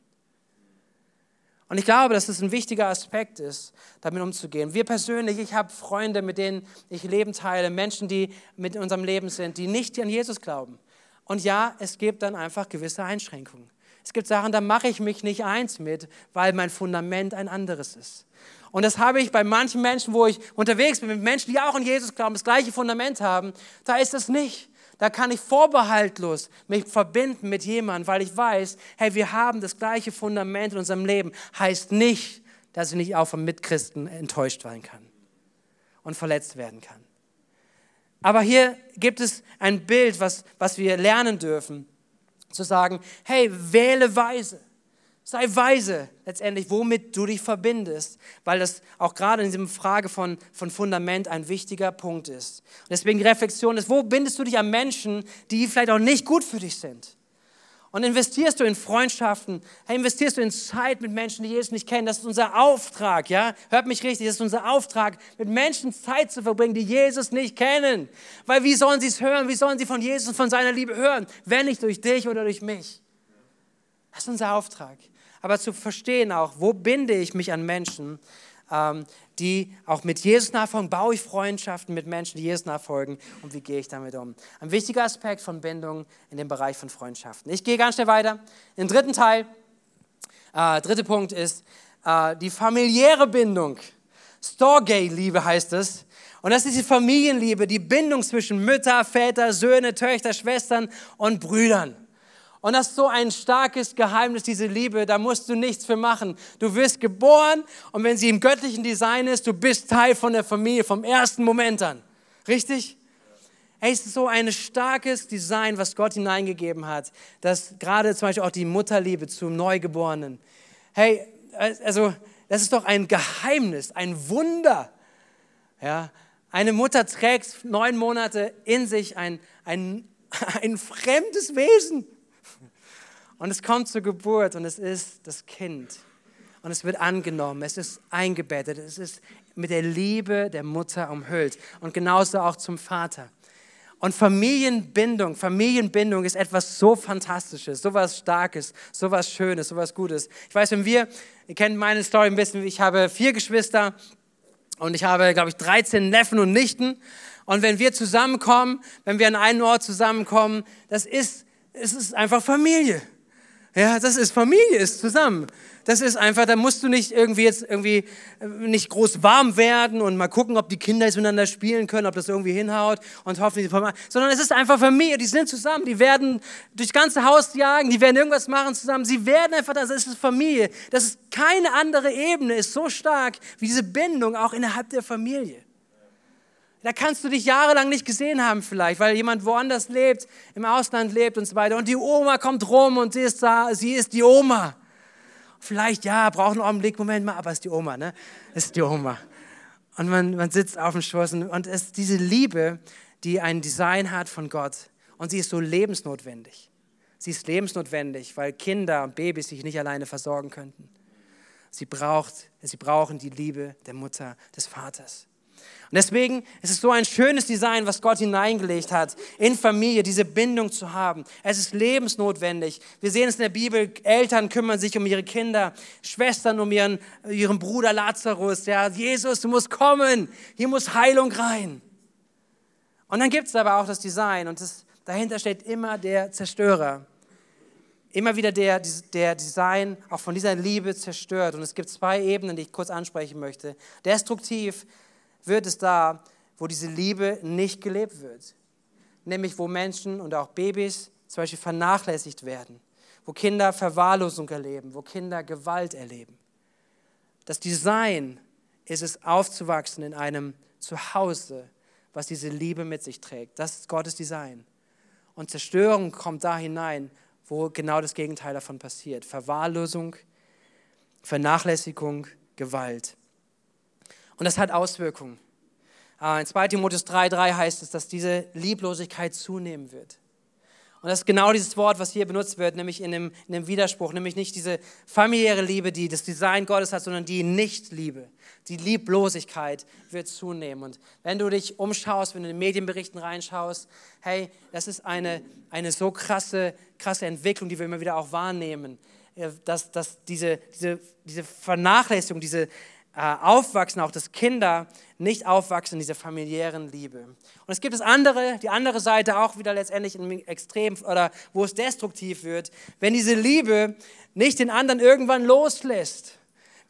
Und ich glaube, dass es ein wichtiger Aspekt ist, damit umzugehen. Wir persönlich, ich habe Freunde, mit denen ich Leben teile, Menschen, die mit unserem Leben sind, die nicht an Jesus glauben. Und ja, es gibt dann einfach gewisse Einschränkungen. Es gibt Sachen, da mache ich mich nicht eins mit, weil mein Fundament ein anderes ist. Und das habe ich bei manchen Menschen, wo ich unterwegs bin, mit Menschen, die auch an Jesus glauben, das gleiche Fundament haben, da ist das nicht. Da kann ich vorbehaltlos mich verbinden mit jemandem, weil ich weiß, hey, wir haben das gleiche Fundament in unserem Leben. Heißt nicht, dass ich nicht auch von Mitchristen enttäuscht werden kann und verletzt werden kann. Aber hier gibt es ein Bild, was, was wir lernen dürfen, zu sagen, hey, wähle weise. Sei weise letztendlich, womit du dich verbindest, weil das auch gerade in dieser Frage von, von Fundament ein wichtiger Punkt ist. Und deswegen die Reflexion ist, wo bindest du dich an Menschen, die vielleicht auch nicht gut für dich sind? Und investierst du in Freundschaften, investierst du in Zeit mit Menschen, die Jesus nicht kennen. Das ist unser Auftrag, ja? Hört mich richtig, das ist unser Auftrag, mit Menschen Zeit zu verbringen, die Jesus nicht kennen. Weil wie sollen sie es hören? Wie sollen sie von Jesus und von seiner Liebe hören, wenn nicht durch dich oder durch mich? Das ist unser Auftrag aber zu verstehen auch, wo binde ich mich an Menschen, ähm, die auch mit Jesus nachfolgen, baue ich Freundschaften mit Menschen, die Jesus nachfolgen und wie gehe ich damit um. Ein wichtiger Aspekt von Bindung in dem Bereich von Freundschaften. Ich gehe ganz schnell weiter. Im dritten Teil, äh, dritter Punkt ist äh, die familiäre Bindung. Storge-Liebe heißt es. Und das ist die Familienliebe, die Bindung zwischen Mütter, Väter, Söhne, Töchter, Schwestern und Brüdern. Und das ist so ein starkes Geheimnis, diese Liebe, da musst du nichts für machen. Du wirst geboren und wenn sie im göttlichen Design ist, du bist Teil von der Familie vom ersten Moment an. Richtig? Hey, es ist so ein starkes Design, was Gott hineingegeben hat, dass gerade zum Beispiel auch die Mutterliebe zum Neugeborenen. Hey, also das ist doch ein Geheimnis, ein Wunder. Ja, eine Mutter trägt neun Monate in sich ein, ein, ein fremdes Wesen. Und es kommt zur Geburt und es ist das Kind. Und es wird angenommen, es ist eingebettet, es ist mit der Liebe der Mutter umhüllt. Und genauso auch zum Vater. Und Familienbindung, Familienbindung ist etwas so Fantastisches, so was Starkes, so was Schönes, so was Gutes. Ich weiß, wenn wir, ihr kennt meine Story ein bisschen, ich habe vier Geschwister und ich habe, glaube ich, 13 Neffen und Nichten. Und wenn wir zusammenkommen, wenn wir an einen Ort zusammenkommen, das ist, es ist einfach Familie. Ja, das ist Familie, ist zusammen. Das ist einfach, da musst du nicht irgendwie jetzt irgendwie äh, nicht groß warm werden und mal gucken, ob die Kinder jetzt miteinander spielen können, ob das irgendwie hinhaut und hoffentlich, sondern es ist einfach Familie, die sind zusammen, die werden durchs ganze Haus jagen, die werden irgendwas machen zusammen, sie werden einfach, das ist Familie. Das ist keine andere Ebene, ist so stark wie diese Bindung auch innerhalb der Familie. Da kannst du dich jahrelang nicht gesehen haben vielleicht, weil jemand woanders lebt, im Ausland lebt und so weiter. Und die Oma kommt rum und sie ist da, sie ist die Oma. Vielleicht, ja, braucht einen Augenblick, Moment mal, aber ist die Oma, ne? Ist die Oma. Und man, man sitzt auf dem Schoß und, und es ist diese Liebe, die ein Design hat von Gott. Und sie ist so lebensnotwendig. Sie ist lebensnotwendig, weil Kinder und Babys sich nicht alleine versorgen könnten. Sie, braucht, sie brauchen die Liebe der Mutter, des Vaters. Und deswegen ist es so ein schönes Design, was Gott hineingelegt hat, in Familie diese Bindung zu haben. Es ist lebensnotwendig. Wir sehen es in der Bibel, Eltern kümmern sich um ihre Kinder, Schwestern um ihren, ihren Bruder Lazarus. Ja, Jesus, du musst kommen, hier muss Heilung rein. Und dann gibt es aber auch das Design und das, dahinter steht immer der Zerstörer. Immer wieder der, der Design auch von dieser Liebe zerstört. Und es gibt zwei Ebenen, die ich kurz ansprechen möchte. Destruktiv wird es da, wo diese Liebe nicht gelebt wird. Nämlich wo Menschen und auch Babys zum Beispiel vernachlässigt werden, wo Kinder Verwahrlosung erleben, wo Kinder Gewalt erleben. Das Design ist es, aufzuwachsen in einem Zuhause, was diese Liebe mit sich trägt. Das ist Gottes Design. Und Zerstörung kommt da hinein, wo genau das Gegenteil davon passiert. Verwahrlosung, Vernachlässigung, Gewalt. Und das hat Auswirkungen. Äh, in 2 Timotheus 3,3 heißt es, dass diese Lieblosigkeit zunehmen wird. Und das ist genau dieses Wort, was hier benutzt wird, nämlich in dem, in dem Widerspruch, nämlich nicht diese familiäre Liebe, die das Design Gottes hat, sondern die Nichtliebe. Die Lieblosigkeit wird zunehmen. Und wenn du dich umschaust, wenn du in den Medienberichten reinschaust, hey, das ist eine, eine so krasse, krasse Entwicklung, die wir immer wieder auch wahrnehmen, äh, dass, dass diese, diese, diese Vernachlässigung, diese, aufwachsen, auch dass Kinder nicht aufwachsen in dieser familiären Liebe. Und es gibt das andere, die andere Seite auch wieder letztendlich im Extrem oder wo es destruktiv wird, wenn diese Liebe nicht den anderen irgendwann loslässt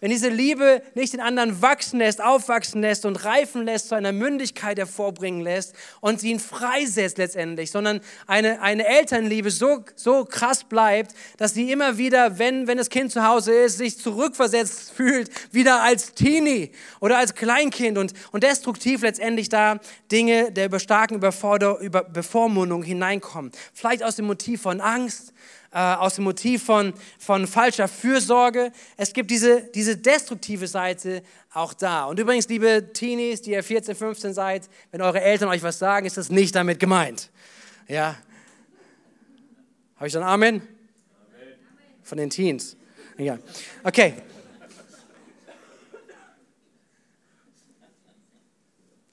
wenn diese Liebe nicht den anderen wachsen lässt, aufwachsen lässt und reifen lässt, zu einer Mündigkeit hervorbringen lässt und sie ihn freisetzt letztendlich, sondern eine, eine Elternliebe so, so krass bleibt, dass sie immer wieder, wenn, wenn das Kind zu Hause ist, sich zurückversetzt fühlt, wieder als Teenie oder als Kleinkind und, und destruktiv letztendlich da Dinge der starken Überforder, über Bevormundung hineinkommen. Vielleicht aus dem Motiv von Angst, äh, aus dem Motiv von, von falscher Fürsorge. Es gibt diese, diese destruktive Seite auch da. Und übrigens, liebe Teenies, die ihr 14, 15 seid, wenn eure Eltern euch was sagen, ist das nicht damit gemeint. Ja. Habe ich dann Amen? Amen? Von den Teens. Ja. Okay.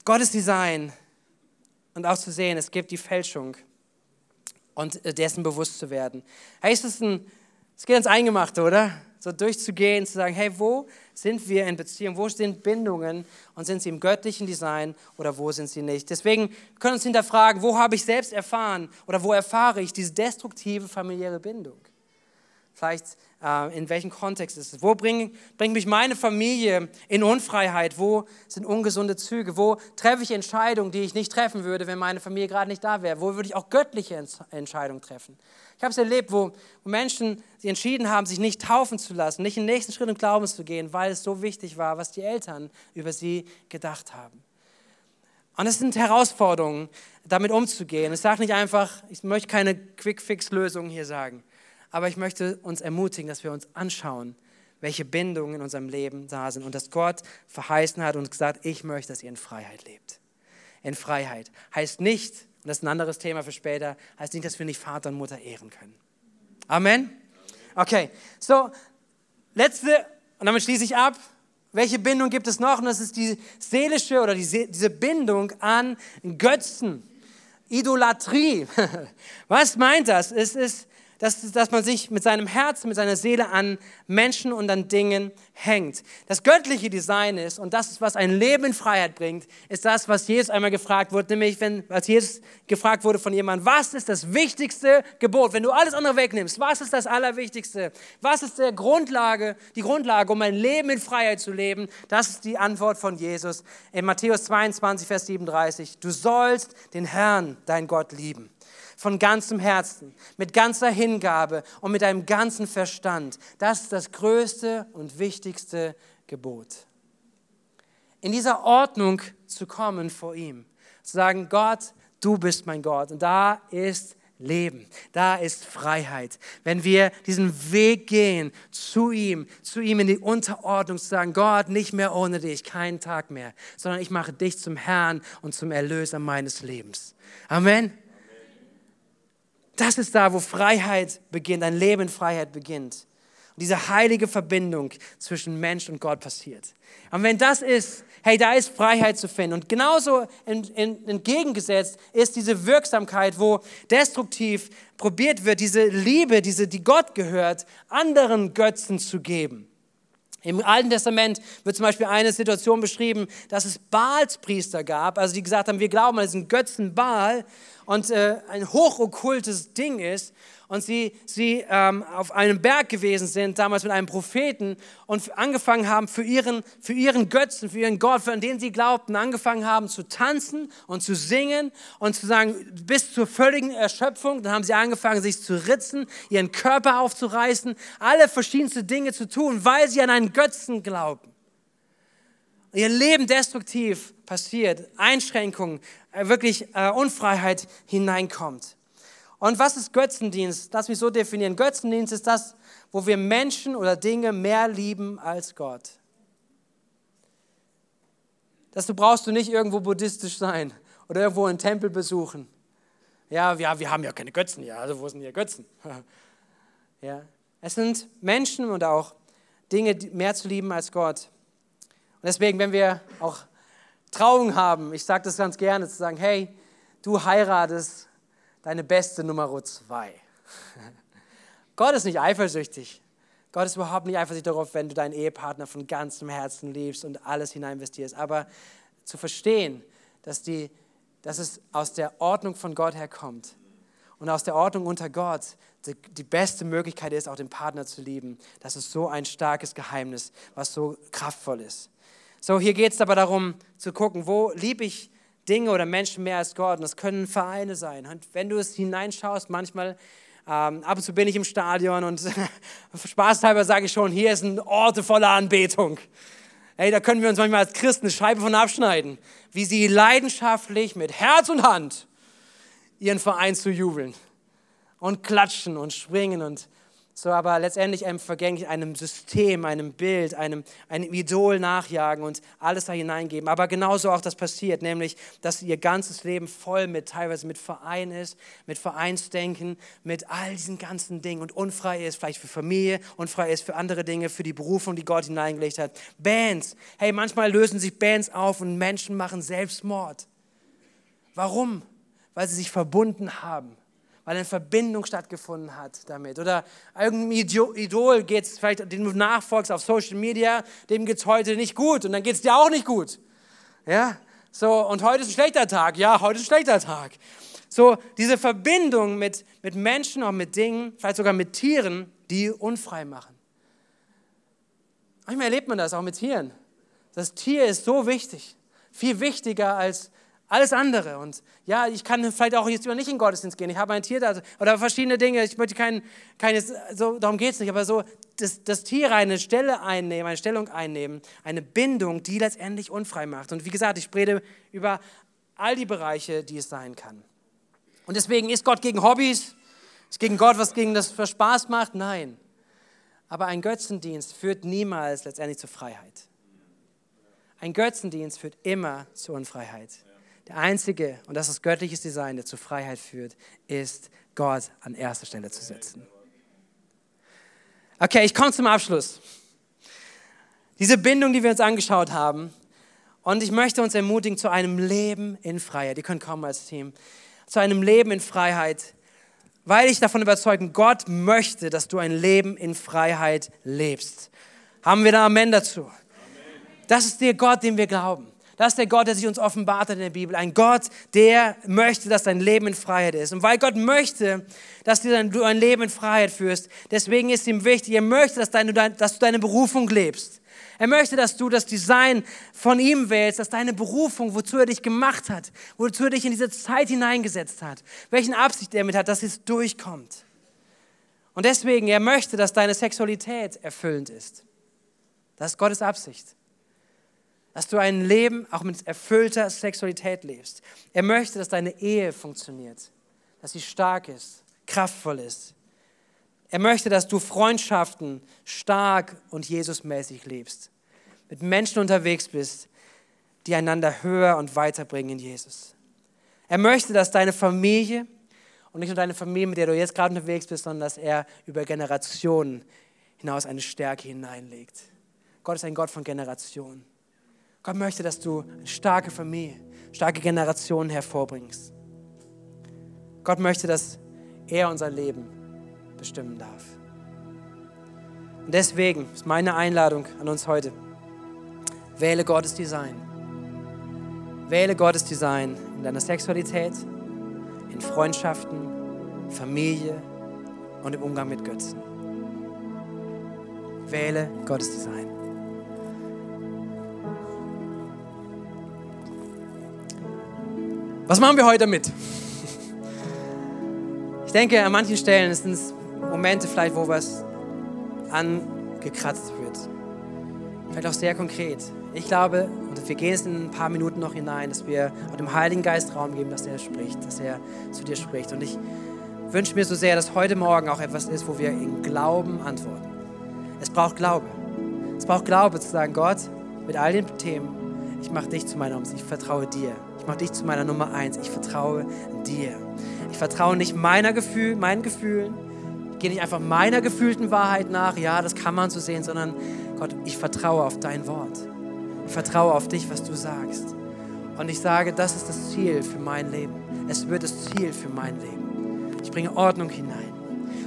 Gottes Design und auch zu sehen, es gibt die Fälschung und äh, dessen bewusst zu werden. Hey, es, ein, es geht ins Eingemachte, oder? So durchzugehen, zu sagen, hey, wo sind wir in Beziehung? Wo sind Bindungen? Und sind sie im göttlichen Design oder wo sind sie nicht? Deswegen können wir uns hinterfragen, wo habe ich selbst erfahren oder wo erfahre ich diese destruktive familiäre Bindung? Vielleicht in welchem Kontext ist es? Wo bringt bring mich meine Familie in Unfreiheit? Wo sind ungesunde Züge? Wo treffe ich Entscheidungen, die ich nicht treffen würde, wenn meine Familie gerade nicht da wäre? Wo würde ich auch göttliche Entscheidungen treffen? Ich habe es erlebt, wo, Menschen sich entschieden haben, sich nicht taufen zu lassen, nicht den nächsten Schritt im Glauben zu gehen, weil es so wichtig war, was die Eltern über sie gedacht haben. Und es sind Herausforderungen, damit umzugehen. Ich sage nicht einfach, ich möchte keine Quick-Fix-Lösung hier sagen. Aber ich möchte uns ermutigen, dass wir uns anschauen, welche Bindungen in unserem Leben da sind und dass Gott verheißen hat und gesagt, ich möchte, dass ihr in Freiheit lebt. In Freiheit heißt nicht, und das ist ein anderes Thema für später, heißt nicht, dass wir nicht Vater und Mutter ehren können. Amen? Okay, so, letzte, und damit schließe ich ab. Welche Bindung gibt es noch? Und das ist die seelische oder die, diese Bindung an Götzen. Idolatrie. Was meint das? Es ist dass, dass man sich mit seinem Herzen, mit seiner Seele an Menschen und an Dingen hängt. Das göttliche Design ist, und das ist, was ein Leben in Freiheit bringt, ist das, was Jesus einmal gefragt wurde, nämlich wenn, als Jesus gefragt wurde von jemandem, was ist das wichtigste Gebot? Wenn du alles andere wegnimmst, was ist das Allerwichtigste? Was ist der Grundlage, die Grundlage, um ein Leben in Freiheit zu leben? Das ist die Antwort von Jesus in Matthäus 22, Vers 37. Du sollst den Herrn, dein Gott, lieben von ganzem Herzen, mit ganzer Hingabe und mit deinem ganzen Verstand. Das ist das größte und wichtigste Gebot. In dieser Ordnung zu kommen vor ihm, zu sagen, Gott, du bist mein Gott. Und da ist Leben, da ist Freiheit. Wenn wir diesen Weg gehen zu ihm, zu ihm in die Unterordnung, zu sagen, Gott, nicht mehr ohne dich, keinen Tag mehr, sondern ich mache dich zum Herrn und zum Erlöser meines Lebens. Amen. Das ist da, wo Freiheit beginnt, ein Leben in Freiheit beginnt. Und diese heilige Verbindung zwischen Mensch und Gott passiert. Und wenn das ist, hey, da ist Freiheit zu finden. Und genauso entgegengesetzt ist diese Wirksamkeit, wo destruktiv probiert wird, diese Liebe, diese, die Gott gehört, anderen Götzen zu geben. Im Alten Testament wird zum Beispiel eine Situation beschrieben, dass es Baalspriester gab, also die gesagt haben, wir glauben an diesen Götzen Baal und äh, ein hochokkultes Ding ist und sie, sie ähm, auf einem Berg gewesen sind, damals mit einem Propheten und angefangen haben für ihren, für ihren Götzen, für ihren Gott, für den sie glaubten, angefangen haben zu tanzen und zu singen und zu sagen, bis zur völligen Erschöpfung. Dann haben sie angefangen, sich zu ritzen, ihren Körper aufzureißen, alle verschiedenste Dinge zu tun, weil sie an einen Götzen glauben ihr Leben destruktiv passiert, Einschränkungen, äh, wirklich äh, Unfreiheit hineinkommt. Und was ist Götzendienst? Lass mich so definieren. Götzendienst ist das, wo wir Menschen oder Dinge mehr lieben als Gott. Das brauchst du nicht irgendwo buddhistisch sein oder irgendwo einen Tempel besuchen. Ja, wir, wir haben ja keine Götzen hier, also wo sind hier Götzen? ja. Es sind Menschen und auch Dinge mehr zu lieben als Gott. Und deswegen, wenn wir auch Trauung haben, ich sage das ganz gerne, zu sagen, hey, du heiratest deine beste Nummer zwei. Gott ist nicht eifersüchtig. Gott ist überhaupt nicht eifersüchtig darauf, wenn du deinen Ehepartner von ganzem Herzen liebst und alles hineinvestierst. Aber zu verstehen, dass, die, dass es aus der Ordnung von Gott herkommt und aus der Ordnung unter Gott die, die beste Möglichkeit ist, auch den Partner zu lieben, das ist so ein starkes Geheimnis, was so kraftvoll ist. So, hier geht es aber darum zu gucken, wo liebe ich Dinge oder Menschen mehr als Gott. Und das können Vereine sein. Und wenn du es hineinschaust, manchmal, ähm, ab und zu bin ich im Stadion und spaßhalber sage ich schon, hier ist ein Ort voller Anbetung. Hey, da können wir uns manchmal als Christen eine Scheibe von abschneiden, wie sie leidenschaftlich mit Herz und Hand ihren Verein zu jubeln und klatschen und springen und so aber letztendlich einem vergänglich, einem System, einem Bild, einem, einem Idol nachjagen und alles da hineingeben. Aber genauso auch das passiert, nämlich, dass ihr ganzes Leben voll mit, teilweise mit Verein ist, mit Vereinsdenken, mit all diesen ganzen Dingen und unfrei ist, vielleicht für Familie, unfrei ist für andere Dinge, für die Berufung, die Gott hineingelegt hat. Bands, hey, manchmal lösen sich Bands auf und Menschen machen Selbstmord. Warum? Weil sie sich verbunden haben weil eine Verbindung stattgefunden hat damit. Oder irgendeinem Idol geht es vielleicht, dem du nachfolgst auf Social Media, dem geht es heute nicht gut und dann geht es dir auch nicht gut. Ja, so, und heute ist ein schlechter Tag. Ja, heute ist ein schlechter Tag. So, diese Verbindung mit, mit Menschen, auch mit Dingen, vielleicht sogar mit Tieren, die unfrei machen. Manchmal erlebt man das auch mit Tieren. Das Tier ist so wichtig, viel wichtiger als alles andere. Und ja, ich kann vielleicht auch jetzt nicht in den Gottesdienst gehen. Ich habe ein Tier da oder verschiedene Dinge. Ich möchte kein, kein so, darum geht es nicht. Aber so, das, das Tier eine Stelle einnehmen, eine Stellung einnehmen, eine Bindung, die letztendlich unfrei macht. Und wie gesagt, ich rede über all die Bereiche, die es sein kann. Und deswegen ist Gott gegen Hobbys, ist gegen Gott, was gegen das für Spaß macht? Nein. Aber ein Götzendienst führt niemals letztendlich zur Freiheit. Ein Götzendienst führt immer zur Unfreiheit. Der einzige, und das ist göttliches Design, der zur Freiheit führt, ist Gott an erster Stelle zu setzen. Okay, ich komme zum Abschluss. Diese Bindung, die wir uns angeschaut haben, und ich möchte uns ermutigen zu einem Leben in Freiheit. Ihr könnt kommen als Team. Zu einem Leben in Freiheit. weil ich davon überzeugt bin, Gott möchte, dass du ein Leben in Freiheit lebst. Haben wir da Amen dazu? Amen. Das ist der Gott, dem wir glauben. Das ist der Gott, der sich uns offenbart hat in der Bibel. Ein Gott, der möchte, dass dein Leben in Freiheit ist. Und weil Gott möchte, dass du ein Leben in Freiheit führst, deswegen ist ihm wichtig, er möchte, dass, deine, dass du deine Berufung lebst. Er möchte, dass du das Design von ihm wählst, dass deine Berufung, wozu er dich gemacht hat, wozu er dich in diese Zeit hineingesetzt hat, welchen Absicht er damit hat, dass es durchkommt. Und deswegen, er möchte, dass deine Sexualität erfüllend ist. Das ist Gottes Absicht. Dass du ein Leben auch mit erfüllter Sexualität lebst. Er möchte, dass deine Ehe funktioniert, dass sie stark ist, kraftvoll ist. Er möchte, dass du Freundschaften stark und Jesusmäßig lebst. Mit Menschen unterwegs bist, die einander höher und weiterbringen in Jesus. Er möchte, dass deine Familie und nicht nur deine Familie, mit der du jetzt gerade unterwegs bist, sondern dass er über Generationen hinaus eine Stärke hineinlegt. Gott ist ein Gott von Generationen. Gott möchte, dass du eine starke Familie, starke Generationen hervorbringst. Gott möchte, dass er unser Leben bestimmen darf. Und deswegen ist meine Einladung an uns heute, wähle Gottes Design. Wähle Gottes Design in deiner Sexualität, in Freundschaften, Familie und im Umgang mit Götzen. Wähle Gottes Design. Was machen wir heute damit? Ich denke, an manchen Stellen sind es Momente vielleicht, wo was angekratzt wird. Vielleicht auch sehr konkret. Ich glaube, und wir gehen jetzt in ein paar Minuten noch hinein, dass wir dem Heiligen Geist Raum geben, dass er spricht, dass er zu dir spricht. Und ich wünsche mir so sehr, dass heute Morgen auch etwas ist, wo wir in Glauben antworten. Es braucht Glaube. Es braucht Glaube zu sagen, Gott, mit all den Themen, ich mache dich zu meiner Umsicht, ich vertraue dir. Ich mache dich zu meiner Nummer eins, ich vertraue dir. Ich vertraue nicht meiner Gefühl, meinen Gefühlen, gehe nicht einfach meiner gefühlten Wahrheit nach, ja, das kann man so sehen, sondern Gott, ich vertraue auf dein Wort. Ich vertraue auf dich, was du sagst. Und ich sage, das ist das Ziel für mein Leben. Es wird das Ziel für mein Leben. Ich bringe Ordnung hinein.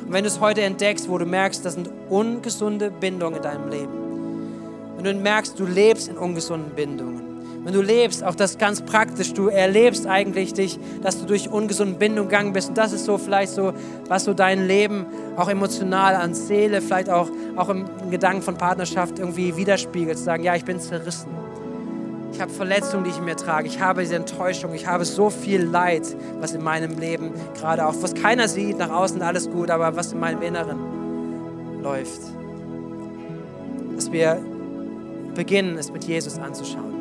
Und wenn du es heute entdeckst, wo du merkst, das sind ungesunde Bindungen in deinem Leben, wenn du merkst, du lebst in ungesunden Bindungen, wenn du lebst, auch das ganz praktisch, du erlebst eigentlich dich, dass du durch ungesunde Bindung gegangen bist. Und das ist so vielleicht so, was so dein Leben auch emotional an Seele, vielleicht auch, auch im Gedanken von Partnerschaft irgendwie widerspiegelt. Zu sagen, ja, ich bin zerrissen. Ich habe Verletzungen, die ich in mir trage. Ich habe diese Enttäuschung. Ich habe so viel Leid, was in meinem Leben gerade auch, was keiner sieht, nach außen alles gut, aber was in meinem Inneren läuft. Dass wir beginnen, es mit Jesus anzuschauen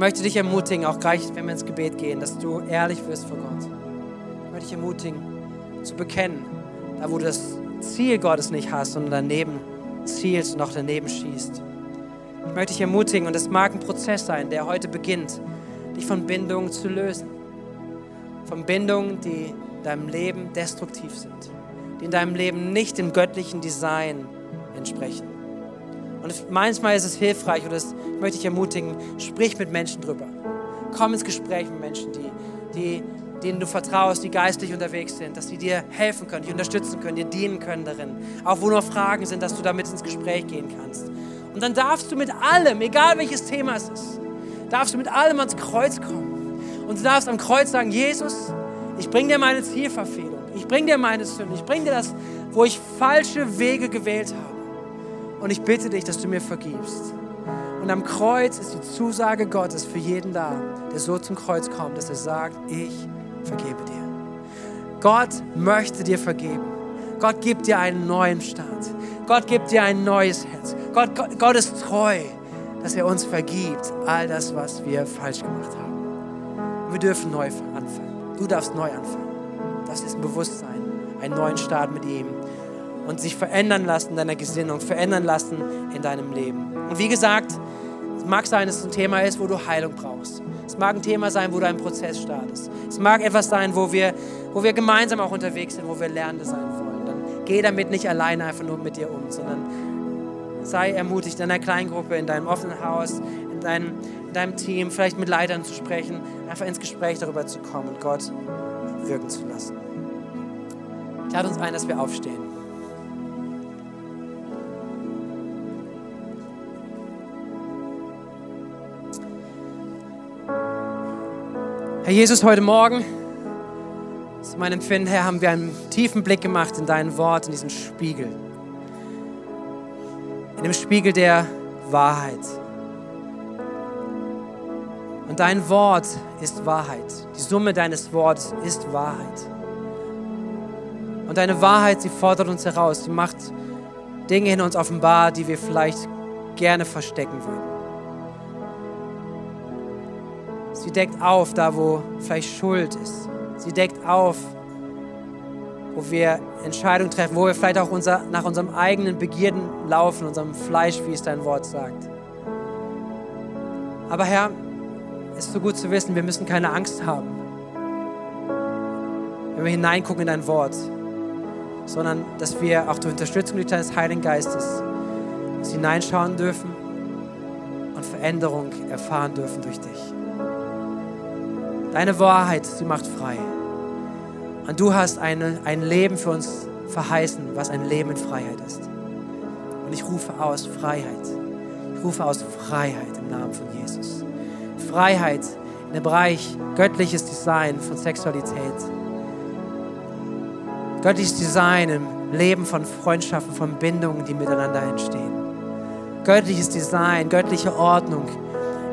möchte dich ermutigen, auch gleich, wenn wir ins Gebet gehen, dass du ehrlich wirst vor Gott. Ich möchte dich ermutigen, zu bekennen, da wo du das Ziel Gottes nicht hast, sondern daneben zielst und auch daneben schießt. Ich möchte dich ermutigen, und es mag ein Prozess sein, der heute beginnt, dich von Bindungen zu lösen. Von Bindungen, die in deinem Leben destruktiv sind, die in deinem Leben nicht dem göttlichen Design entsprechen. Und manchmal ist es hilfreich oder das möchte ich ermutigen, sprich mit Menschen drüber. Komm ins Gespräch mit Menschen, die, die, denen du vertraust, die geistlich unterwegs sind, dass sie dir helfen können, dich unterstützen können, dir dienen können darin. Auch wo nur Fragen sind, dass du damit ins Gespräch gehen kannst. Und dann darfst du mit allem, egal welches Thema es ist, darfst du mit allem ans Kreuz kommen. Und du darfst am Kreuz sagen, Jesus, ich bring dir meine Zielverfehlung, ich bring dir meine Sünde, ich bring dir das, wo ich falsche Wege gewählt habe. Und ich bitte dich, dass du mir vergibst. Und am Kreuz ist die Zusage Gottes für jeden da, der so zum Kreuz kommt, dass er sagt, ich vergebe dir. Gott möchte dir vergeben. Gott gibt dir einen neuen Start. Gott gibt dir ein neues Herz. Gott, Gott, Gott ist treu, dass er uns vergibt, all das, was wir falsch gemacht haben. wir dürfen neu anfangen. Du darfst neu anfangen. Das ist ein Bewusstsein, einen neuen Start mit ihm und sich verändern lassen in deiner Gesinnung, verändern lassen in deinem Leben. Und wie gesagt, es mag sein, dass es ein Thema ist, wo du Heilung brauchst. Es mag ein Thema sein, wo du einen Prozess startest. Es mag etwas sein, wo wir, wo wir gemeinsam auch unterwegs sind, wo wir Lernende sein wollen. Dann geh damit nicht alleine einfach nur mit dir um, sondern sei ermutigt, in deiner Kleingruppe, in deinem offenen Haus, in deinem, in deinem Team, vielleicht mit Leitern zu sprechen, einfach ins Gespräch darüber zu kommen und Gott wirken zu lassen. Ich lade uns ein, dass wir aufstehen. Herr Jesus, heute Morgen, das ist mein Empfinden, Herr, haben wir einen tiefen Blick gemacht in dein Wort, in diesen Spiegel. In dem Spiegel der Wahrheit. Und dein Wort ist Wahrheit. Die Summe deines Wortes ist Wahrheit. Und deine Wahrheit, sie fordert uns heraus. Sie macht Dinge in uns offenbar, die wir vielleicht gerne verstecken würden. Sie deckt auf, da wo vielleicht Schuld ist. Sie deckt auf, wo wir Entscheidungen treffen, wo wir vielleicht auch unser, nach unserem eigenen Begierden laufen, unserem Fleisch, wie es dein Wort sagt. Aber Herr, es ist so gut zu wissen, wir müssen keine Angst haben, wenn wir hineingucken in dein Wort, sondern dass wir auch durch Unterstützung durch deines Heiligen Geistes hineinschauen dürfen und Veränderung erfahren dürfen durch dich. Deine Wahrheit, sie macht frei. Und du hast eine, ein Leben für uns verheißen, was ein Leben in Freiheit ist. Und ich rufe aus Freiheit. Ich rufe aus Freiheit im Namen von Jesus. Freiheit in dem Bereich göttliches Design von Sexualität. Göttliches Design im Leben von Freundschaften, von Bindungen, die miteinander entstehen. Göttliches Design, göttliche Ordnung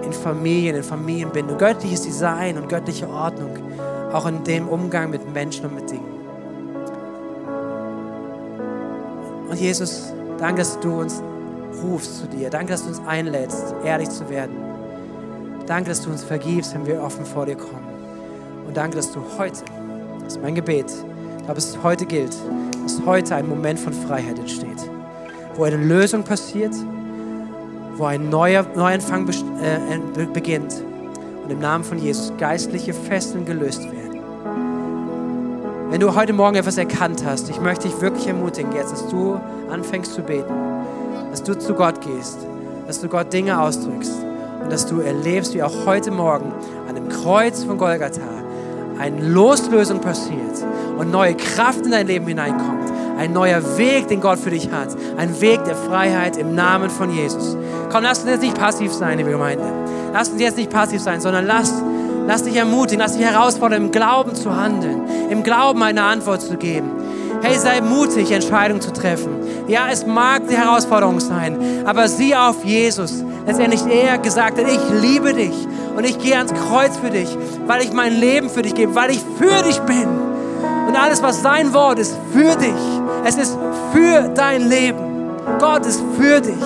in Familien, in Familienbindung. Göttliches Design und göttliche Ordnung, auch in dem Umgang mit Menschen und mit Dingen. Und Jesus, danke, dass du uns rufst zu dir. Danke, dass du uns einlädst, ehrlich zu werden. Danke, dass du uns vergibst, wenn wir offen vor dir kommen. Und danke, dass du heute, das ist mein Gebet, aber es heute gilt, dass heute ein Moment von Freiheit entsteht, wo eine Lösung passiert, wo ein neuer Neuanfang äh, beginnt und im Namen von Jesus geistliche Fesseln gelöst werden. Wenn du heute Morgen etwas erkannt hast, ich möchte dich wirklich ermutigen jetzt, dass du anfängst zu beten, dass du zu Gott gehst, dass du Gott Dinge ausdrückst und dass du erlebst, wie auch heute Morgen an dem Kreuz von Golgatha eine Loslösung passiert und neue Kraft in dein Leben hineinkommt. Ein neuer Weg, den Gott für dich hat. Ein Weg der Freiheit im Namen von Jesus. Komm, lass uns jetzt nicht passiv sein, liebe Gemeinde. Lass uns jetzt nicht passiv sein, sondern lass, lass dich ermutigen, lass dich herausfordern, im Glauben zu handeln, im Glauben eine Antwort zu geben. Hey, sei mutig, Entscheidungen zu treffen. Ja, es mag die Herausforderung sein, aber sieh auf Jesus. Letztendlich er gesagt hat, ich liebe dich und ich gehe ans Kreuz für dich, weil ich mein Leben für dich gebe, weil ich für dich bin. Und alles, was sein Wort ist, für dich. Es ist für dein Leben. Gott ist für dich.